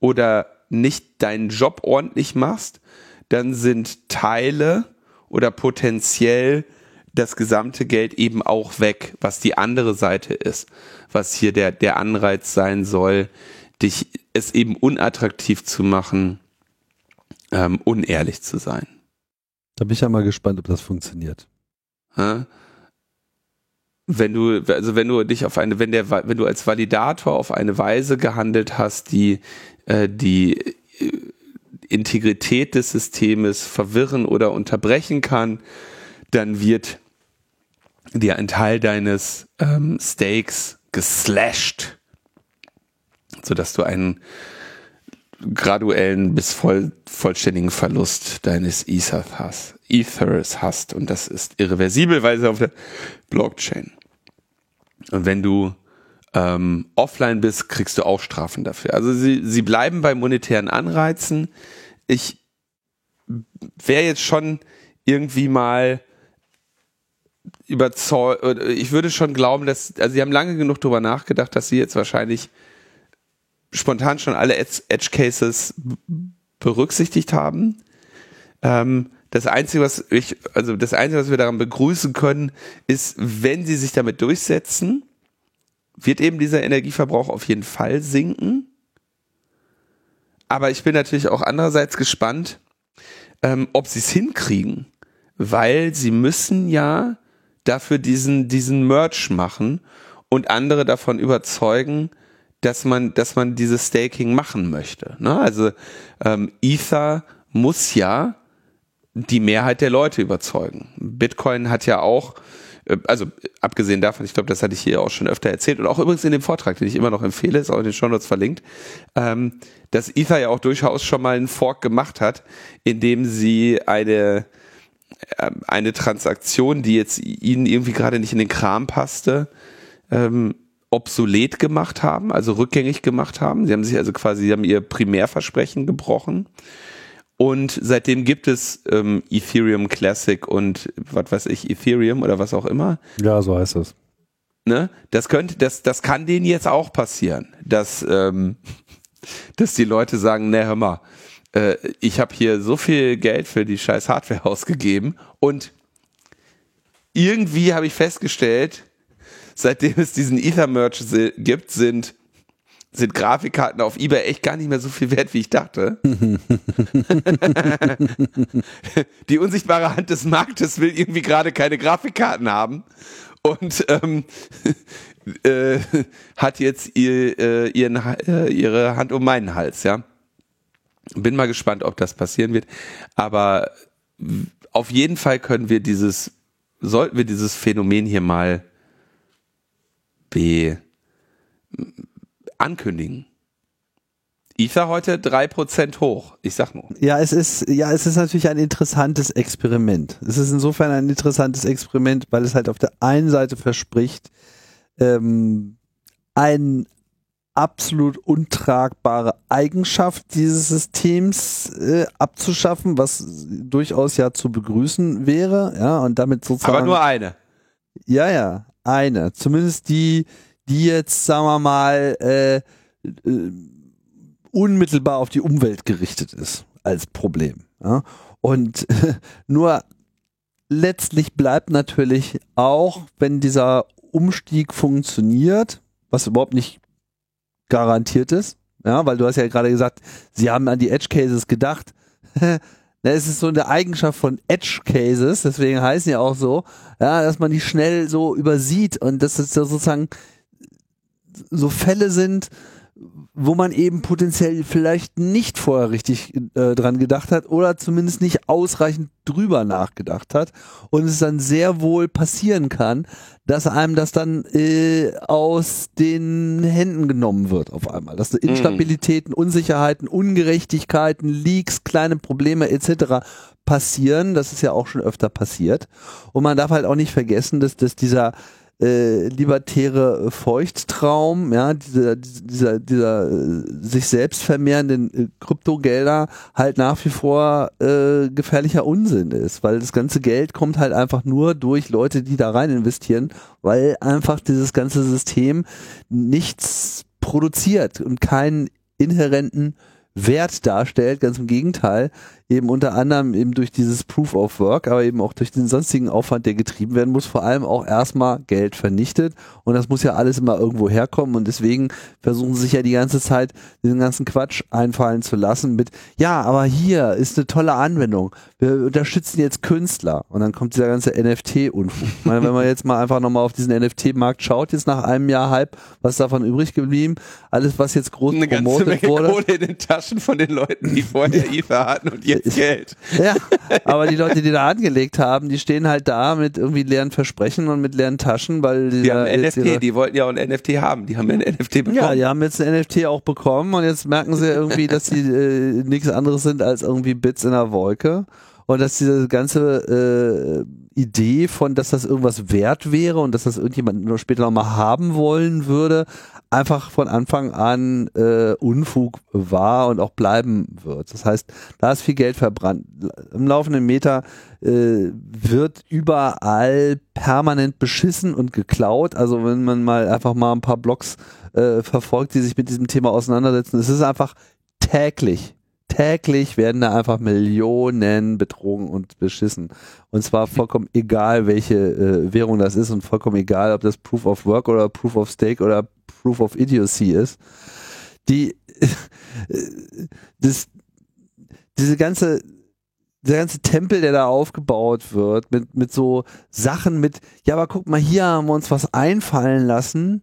oder nicht deinen Job ordentlich machst, dann sind Teile oder potenziell das gesamte Geld eben auch weg, was die andere Seite ist, was hier der, der Anreiz sein soll, dich es eben unattraktiv zu machen, ähm, unehrlich zu sein. Da bin ich ja mal gespannt, ob das funktioniert. Ha? Wenn du, also wenn du dich auf eine, wenn der, wenn du als Validator auf eine Weise gehandelt hast, die äh, die äh, Integrität des Systems verwirren oder unterbrechen kann, dann wird dir ein Teil deines ähm, Stakes geslashed, sodass du einen graduellen bis voll, vollständigen Verlust deines Ethers hast, Ethers hast. Und das ist irreversibel, weil es auf der Blockchain. Und wenn du ähm, offline bist, kriegst du auch Strafen dafür. Also sie, sie bleiben bei monetären Anreizen. Ich wäre jetzt schon irgendwie mal überzeugt, ich würde schon glauben, dass, also sie haben lange genug darüber nachgedacht, dass sie jetzt wahrscheinlich spontan schon alle Edge Cases berücksichtigt haben. Ähm, das Einzige, was ich, also das Einzige, was wir daran begrüßen können, ist, wenn sie sich damit durchsetzen, wird eben dieser Energieverbrauch auf jeden Fall sinken. Aber ich bin natürlich auch andererseits gespannt, ähm, ob sie es hinkriegen, weil sie müssen ja dafür diesen, diesen Merch machen und andere davon überzeugen, dass man, dass man dieses Staking machen möchte. Ne? Also ähm, Ether muss ja die Mehrheit der Leute überzeugen. Bitcoin hat ja auch, also abgesehen davon, ich glaube, das hatte ich hier auch schon öfter erzählt und auch übrigens in dem Vortrag, den ich immer noch empfehle, ist auch in den Show Notes verlinkt, ähm, dass Ether ja auch durchaus schon mal einen Fork gemacht hat, indem sie eine ähm, eine Transaktion, die jetzt ihnen irgendwie gerade nicht in den Kram passte, ähm, obsolet gemacht haben, also rückgängig gemacht haben. Sie haben sich also quasi, sie haben ihr Primärversprechen gebrochen. Und seitdem gibt es ähm, Ethereum Classic und was weiß ich, Ethereum oder was auch immer. Ja, so heißt es. Ne? Das könnte, das, das kann denen jetzt auch passieren, dass, ähm, dass die Leute sagen, ne, hör mal, äh, ich habe hier so viel Geld für die scheiß Hardware ausgegeben und irgendwie habe ich festgestellt, seitdem es diesen Ether-Merch gibt, sind, sind Grafikkarten auf eBay echt gar nicht mehr so viel wert, wie ich dachte. Die unsichtbare Hand des Marktes will irgendwie gerade keine Grafikkarten haben und ähm, äh, hat jetzt ihr, äh, ihren, äh, ihre Hand um meinen Hals, ja. Bin mal gespannt, ob das passieren wird. Aber auf jeden Fall können wir dieses, sollten wir dieses Phänomen hier mal be, ankündigen. Ether heute drei Prozent hoch. Ich sag nur. Ja, es ist, ja, es ist natürlich ein interessantes Experiment. Es ist insofern ein interessantes Experiment, weil es halt auf der einen Seite verspricht, ähm, ein absolut untragbare Eigenschaft dieses Systems äh, abzuschaffen, was durchaus ja zu begrüßen wäre, ja, und damit sozusagen. Aber nur eine. Ja, ja, eine. Zumindest die, die jetzt, sagen wir mal, äh, äh, unmittelbar auf die Umwelt gerichtet ist als Problem. Ja? Und äh, nur letztlich bleibt natürlich auch, wenn dieser Umstieg funktioniert, was überhaupt nicht garantiert ist. Ja, weil du hast ja gerade gesagt, sie haben an die Edge Cases gedacht. Es ist so eine Eigenschaft von Edge Cases, deswegen heißen ja auch so, ja, dass man die schnell so übersieht und dass es sozusagen so Fälle sind, wo man eben potenziell vielleicht nicht vorher richtig äh, dran gedacht hat oder zumindest nicht ausreichend drüber nachgedacht hat und es dann sehr wohl passieren kann, dass einem das dann äh, aus den Händen genommen wird auf einmal, dass mhm. Instabilitäten, Unsicherheiten, Ungerechtigkeiten, Leaks, kleine Probleme etc. passieren, das ist ja auch schon öfter passiert und man darf halt auch nicht vergessen, dass, dass dieser äh, libertäre Feuchttraum, ja, dieser, dieser, dieser äh, sich selbst vermehrenden äh, Kryptogelder halt nach wie vor äh, gefährlicher Unsinn ist, weil das ganze Geld kommt halt einfach nur durch Leute, die da rein investieren, weil einfach dieses ganze System nichts produziert und keinen inhärenten Wert darstellt, ganz im Gegenteil, eben unter anderem eben durch dieses Proof of Work, aber eben auch durch den sonstigen Aufwand, der getrieben werden muss, vor allem auch erstmal Geld vernichtet und das muss ja alles immer irgendwo herkommen und deswegen versuchen sie sich ja die ganze Zeit diesen ganzen Quatsch einfallen zu lassen mit, ja, aber hier ist eine tolle Anwendung, wir unterstützen jetzt Künstler und dann kommt dieser ganze NFT-Unfug. Ich meine, wenn man jetzt mal einfach nochmal auf diesen NFT-Markt schaut, jetzt nach einem Jahr halb, was davon übrig geblieben? Alles, was jetzt groß eine promotet ganze Menge wurde. Kohle in den Taschen von den Leuten, die vorher Ether hatten und jetzt Geld. Ja, aber die Leute, die da angelegt haben, die stehen halt da mit irgendwie leeren Versprechen und mit leeren Taschen, weil die, die haben NFT, die wollten ja auch ein NFT haben, die haben ja ein NFT bekommen. Ja, die haben jetzt ein NFT auch bekommen und jetzt merken sie irgendwie, dass sie äh, nichts anderes sind als irgendwie Bits in der Wolke und dass diese ganze äh, Idee von, dass das irgendwas wert wäre und dass das irgendjemand nur später nochmal haben wollen würde, einfach von Anfang an äh, Unfug war und auch bleiben wird. Das heißt, da ist viel Geld verbrannt. Im laufenden Meter äh, wird überall permanent beschissen und geklaut. Also wenn man mal einfach mal ein paar Blogs äh, verfolgt, die sich mit diesem Thema auseinandersetzen, es ist einfach täglich täglich werden da einfach Millionen betrogen und beschissen. Und zwar vollkommen egal, welche äh, Währung das ist und vollkommen egal, ob das Proof of Work oder Proof of Stake oder Proof of Idiocy ist. Die, das, diese ganze, der ganze Tempel, der da aufgebaut wird, mit, mit so Sachen mit, ja, aber guck mal, hier haben wir uns was einfallen lassen,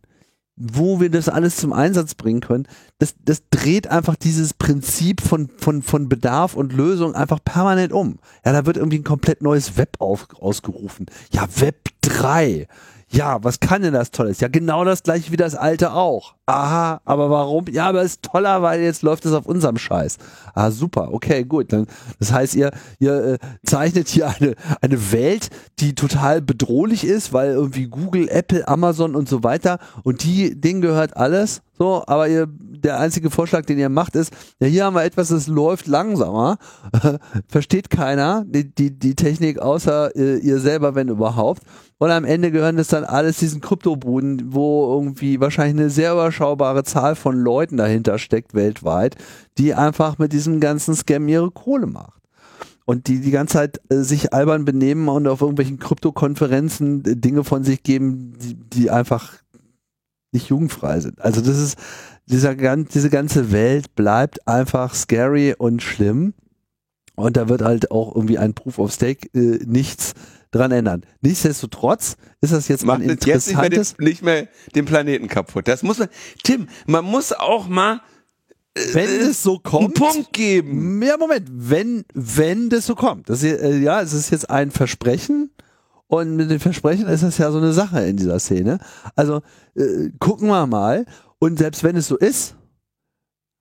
wo wir das alles zum Einsatz bringen können, das, das dreht einfach dieses Prinzip von, von, von Bedarf und Lösung einfach permanent um. Ja, da wird irgendwie ein komplett neues Web auf, ausgerufen. Ja, Web 3. Ja, was kann denn das Tolles? Ja, genau das gleiche wie das alte auch. Aha, aber warum? Ja, aber es ist toller, weil jetzt läuft es auf unserem Scheiß. Ah, super, okay, gut. Dann, das heißt, ihr, ihr äh, zeichnet hier eine, eine Welt, die total bedrohlich ist, weil irgendwie Google, Apple, Amazon und so weiter und die, denen gehört alles. So, aber ihr, der einzige Vorschlag, den ihr macht, ist, ja, hier haben wir etwas, das läuft langsamer. Versteht keiner die, die, die Technik außer äh, ihr selber, wenn überhaupt. Und am Ende gehören das dann alles diesen Kryptobuden, wo irgendwie wahrscheinlich eine sehr überschaubare Zahl von Leuten dahinter steckt weltweit, die einfach mit diesem ganzen Scam ihre Kohle macht. Und die die ganze Zeit äh, sich albern benehmen und auf irgendwelchen Kryptokonferenzen äh, Dinge von sich geben, die, die einfach nicht jugendfrei sind. Also das ist, dieser, diese ganze Welt bleibt einfach scary und schlimm. Und da wird halt auch irgendwie ein Proof of Stake äh, nichts dran ändern. Nichtsdestotrotz ist das jetzt Macht ein jetzt nicht mehr, den, interessantes, nicht mehr den Planeten kaputt. Das muss man, Tim, man muss auch mal wenn es so einen kommt. Punkt geben. Ja, Moment, wenn, wenn das so kommt. Das äh, ja, es ist jetzt ein Versprechen. Und mit den Versprechen ist das ja so eine Sache in dieser Szene. Also äh, gucken wir mal. Und selbst wenn es so ist,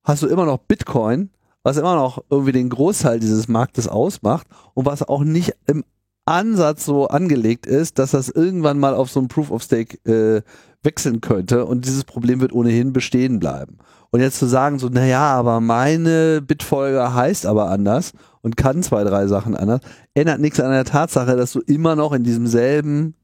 hast du immer noch Bitcoin, was immer noch irgendwie den Großteil dieses Marktes ausmacht und was auch nicht im Ansatz so angelegt ist, dass das irgendwann mal auf so ein Proof of Stake äh, wechseln könnte und dieses Problem wird ohnehin bestehen bleiben. Und jetzt zu sagen, so, naja, aber meine Bitfolge heißt aber anders und kann zwei, drei Sachen anders, ändert nichts an der Tatsache, dass du immer noch in diesem selben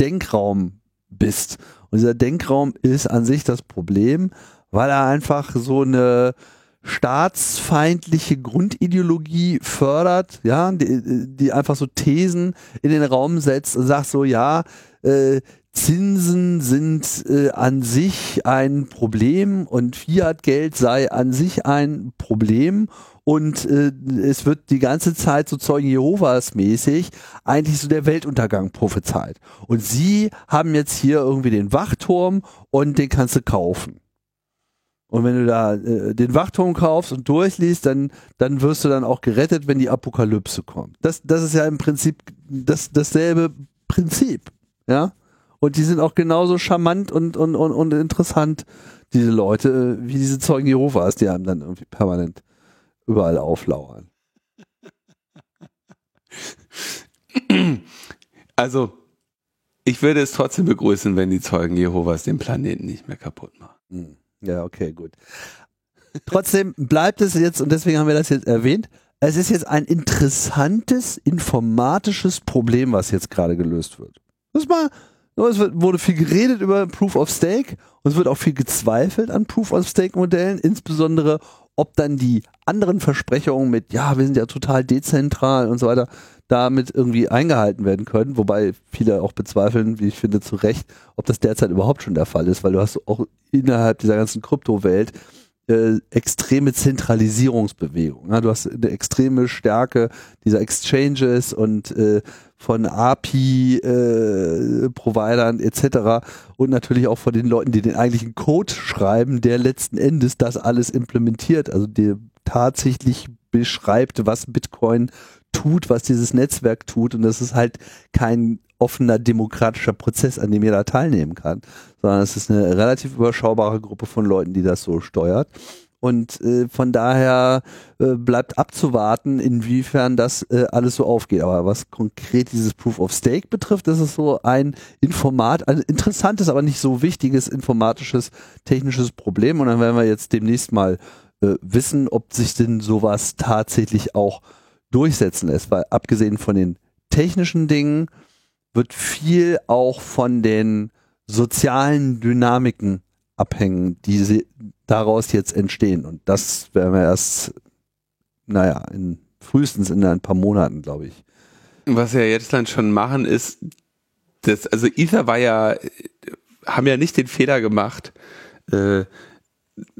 Denkraum bist. Und dieser Denkraum ist an sich das Problem, weil er einfach so eine staatsfeindliche Grundideologie fördert, ja, die, die einfach so Thesen in den Raum setzt und sagt so, ja, äh, Zinsen sind äh, an sich ein Problem und Fiat-Geld sei an sich ein Problem und äh, es wird die ganze Zeit so Zeugen Jehovas mäßig eigentlich so der Weltuntergang prophezeit. Und sie haben jetzt hier irgendwie den Wachturm und den kannst du kaufen. Und wenn du da äh, den Wachturm kaufst und durchliest, dann, dann wirst du dann auch gerettet, wenn die Apokalypse kommt. Das, das ist ja im Prinzip das, dasselbe Prinzip. Ja. Und die sind auch genauso charmant und, und, und, und interessant, diese Leute, äh, wie diese Zeugen Jehovas, die einem dann irgendwie permanent überall auflauern. Also, ich würde es trotzdem begrüßen, wenn die Zeugen Jehovas den Planeten nicht mehr kaputt machen. Hm. Ja, okay, gut. Trotzdem bleibt es jetzt, und deswegen haben wir das jetzt erwähnt, es ist jetzt ein interessantes informatisches Problem, was jetzt gerade gelöst wird. Das mal, es wurde viel geredet über Proof of Stake und es wird auch viel gezweifelt an Proof of Stake Modellen, insbesondere ob dann die anderen Versprechungen mit, ja, wir sind ja total dezentral und so weiter, damit irgendwie eingehalten werden können, wobei viele auch bezweifeln, wie ich finde, zu Recht, ob das derzeit überhaupt schon der Fall ist, weil du hast auch innerhalb dieser ganzen Kryptowelt äh, extreme Zentralisierungsbewegung. Ja, du hast eine extreme Stärke dieser Exchanges und äh, von API-Providern äh, etc. und natürlich auch von den Leuten, die den eigentlichen Code schreiben, der letzten Endes das alles implementiert, also der tatsächlich beschreibt, was Bitcoin tut, was dieses Netzwerk tut. Und das ist halt kein offener demokratischer Prozess, an dem jeder teilnehmen kann, sondern es ist eine relativ überschaubare Gruppe von Leuten, die das so steuert. Und äh, von daher äh, bleibt abzuwarten, inwiefern das äh, alles so aufgeht. Aber was konkret dieses Proof of Stake betrifft, ist es so ein Informat, ein interessantes, aber nicht so wichtiges informatisches, technisches Problem. Und dann werden wir jetzt demnächst mal äh, wissen, ob sich denn sowas tatsächlich auch durchsetzen lässt, weil abgesehen von den technischen Dingen wird viel auch von den sozialen Dynamiken abhängen, die sie daraus jetzt entstehen. Und das werden wir erst naja, in, frühestens in ein paar Monaten, glaube ich. Was wir jetzt dann schon machen, ist, das, also Ether war ja, haben ja nicht den Fehler gemacht, äh,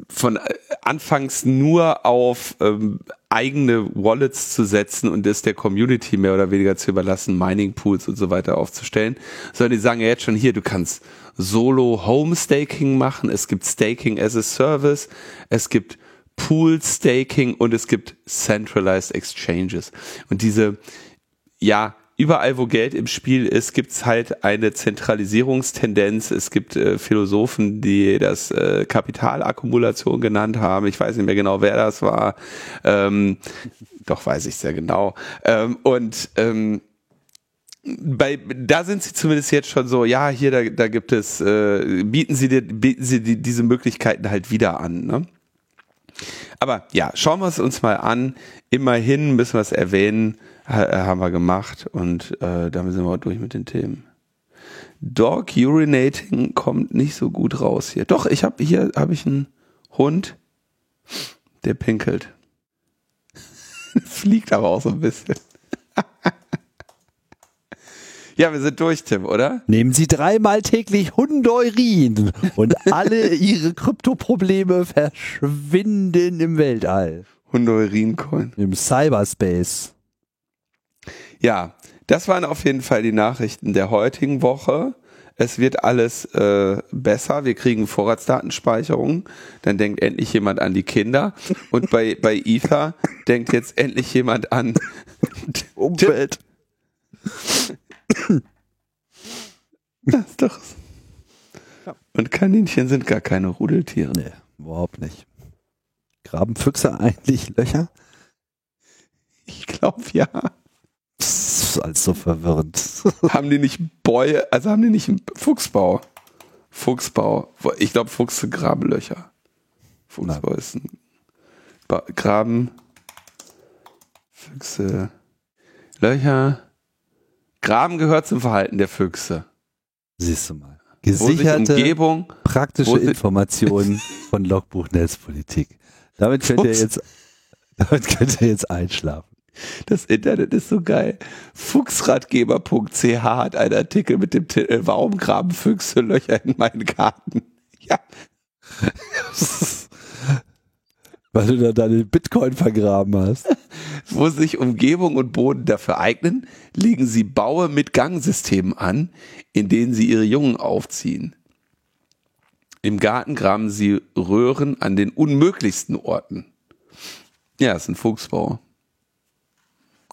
von äh, anfangs nur auf ähm, eigene Wallets zu setzen und das der Community mehr oder weniger zu überlassen, Mining Pools und so weiter aufzustellen, sondern die sagen ja jetzt schon hier, du kannst Solo Home Staking machen, es gibt Staking as a Service, es gibt Pool Staking und es gibt Centralized Exchanges. Und diese, ja, überall, wo Geld im Spiel ist, gibt es halt eine Zentralisierungstendenz. Es gibt äh, Philosophen, die das äh, Kapitalakkumulation genannt haben. Ich weiß nicht mehr genau, wer das war. Ähm, doch weiß ich sehr genau. Ähm, und ähm, bei, da sind sie zumindest jetzt schon so, ja, hier, da, da gibt es, äh, bieten sie dir, bieten sie die, diese Möglichkeiten halt wieder an, ne? Aber ja, schauen wir es uns mal an. Immerhin müssen wir es erwähnen, haben wir gemacht und äh, damit sind wir durch mit den Themen. Dog urinating kommt nicht so gut raus hier. Doch, ich habe hier habe ich einen Hund, der pinkelt. Fliegt aber auch so ein bisschen. ja, wir sind durch, Tim, oder? Nehmen Sie dreimal täglich Hundeurin und alle Ihre Kryptoprobleme verschwinden im Weltall. Hundeurin-Coin. Im Cyberspace. Ja, das waren auf jeden Fall die Nachrichten der heutigen Woche. Es wird alles äh, besser. Wir kriegen Vorratsdatenspeicherung. Dann denkt endlich jemand an die Kinder. Und bei, bei Ether denkt jetzt endlich jemand an Umwelt. Das ist doch. Und Kaninchen sind gar keine Rudeltiere. Nee, überhaupt nicht. Graben Füchse eigentlich Löcher? Ich glaube ja. Das ist alles so verwirrend. haben die nicht Bäue, also haben die nicht einen Fuchsbau? Fuchsbau. Ich glaube, Fuchse graben Löcher. Fuchsbau ist ein ba Graben. Füchse. Löcher. Graben gehört zum Verhalten der Füchse. Siehst du mal. Gesicherte, Umgebung, praktische Informationen von Logbuch Netzpolitik. Damit könnt ihr jetzt, damit könnt ihr jetzt einschlafen. Das Internet ist so geil. Fuchsratgeber.ch hat einen Artikel mit dem Titel Warum graben Füchse Löcher in meinen Garten? Ja. Weil du da deine Bitcoin vergraben hast. Wo sich Umgebung und Boden dafür eignen, legen sie Baue mit Gangsystemen an, in denen sie ihre Jungen aufziehen. Im Garten graben sie Röhren an den unmöglichsten Orten. Ja, ist ein Fuchsbau.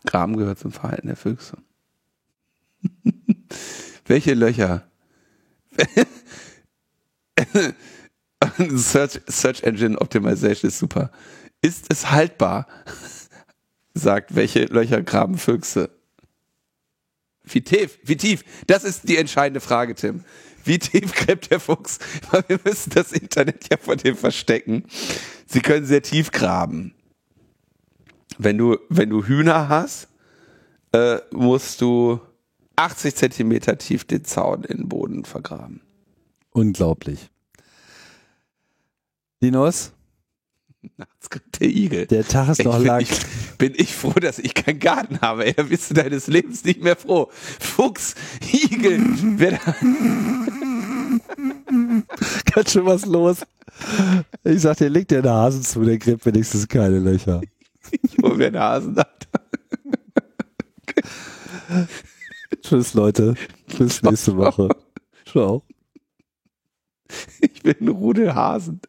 Graben gehört zum Verhalten der Füchse. Welche Löcher? Search, Search Engine Optimization ist super. Ist es haltbar? Sagt, welche Löcher graben Füchse? Wie tief? Wie tief? Das ist die entscheidende Frage, Tim. Wie tief gräbt der Fuchs? Weil wir müssen das Internet ja von dem verstecken. Sie können sehr tief graben. Wenn du, wenn du Hühner hast, äh, musst du 80 Zentimeter tief den Zaun in den Boden vergraben. Unglaublich. Linus? Nachts kriegt der Igel. Der Tag ist noch lang. Ich, bin ich froh, dass ich keinen Garten habe. Da bist du deines Lebens nicht mehr froh. Fuchs, Igel, wer da Ganz schön was los. Ich sag dir, leg dir einen Hasen zu, der gräbt wenigstens keine Löcher. Ich hol mir einen Hasen ab. Tschüss, Leute. Bis nächste Woche. Ciao. Ich bin ein Rudelhasen.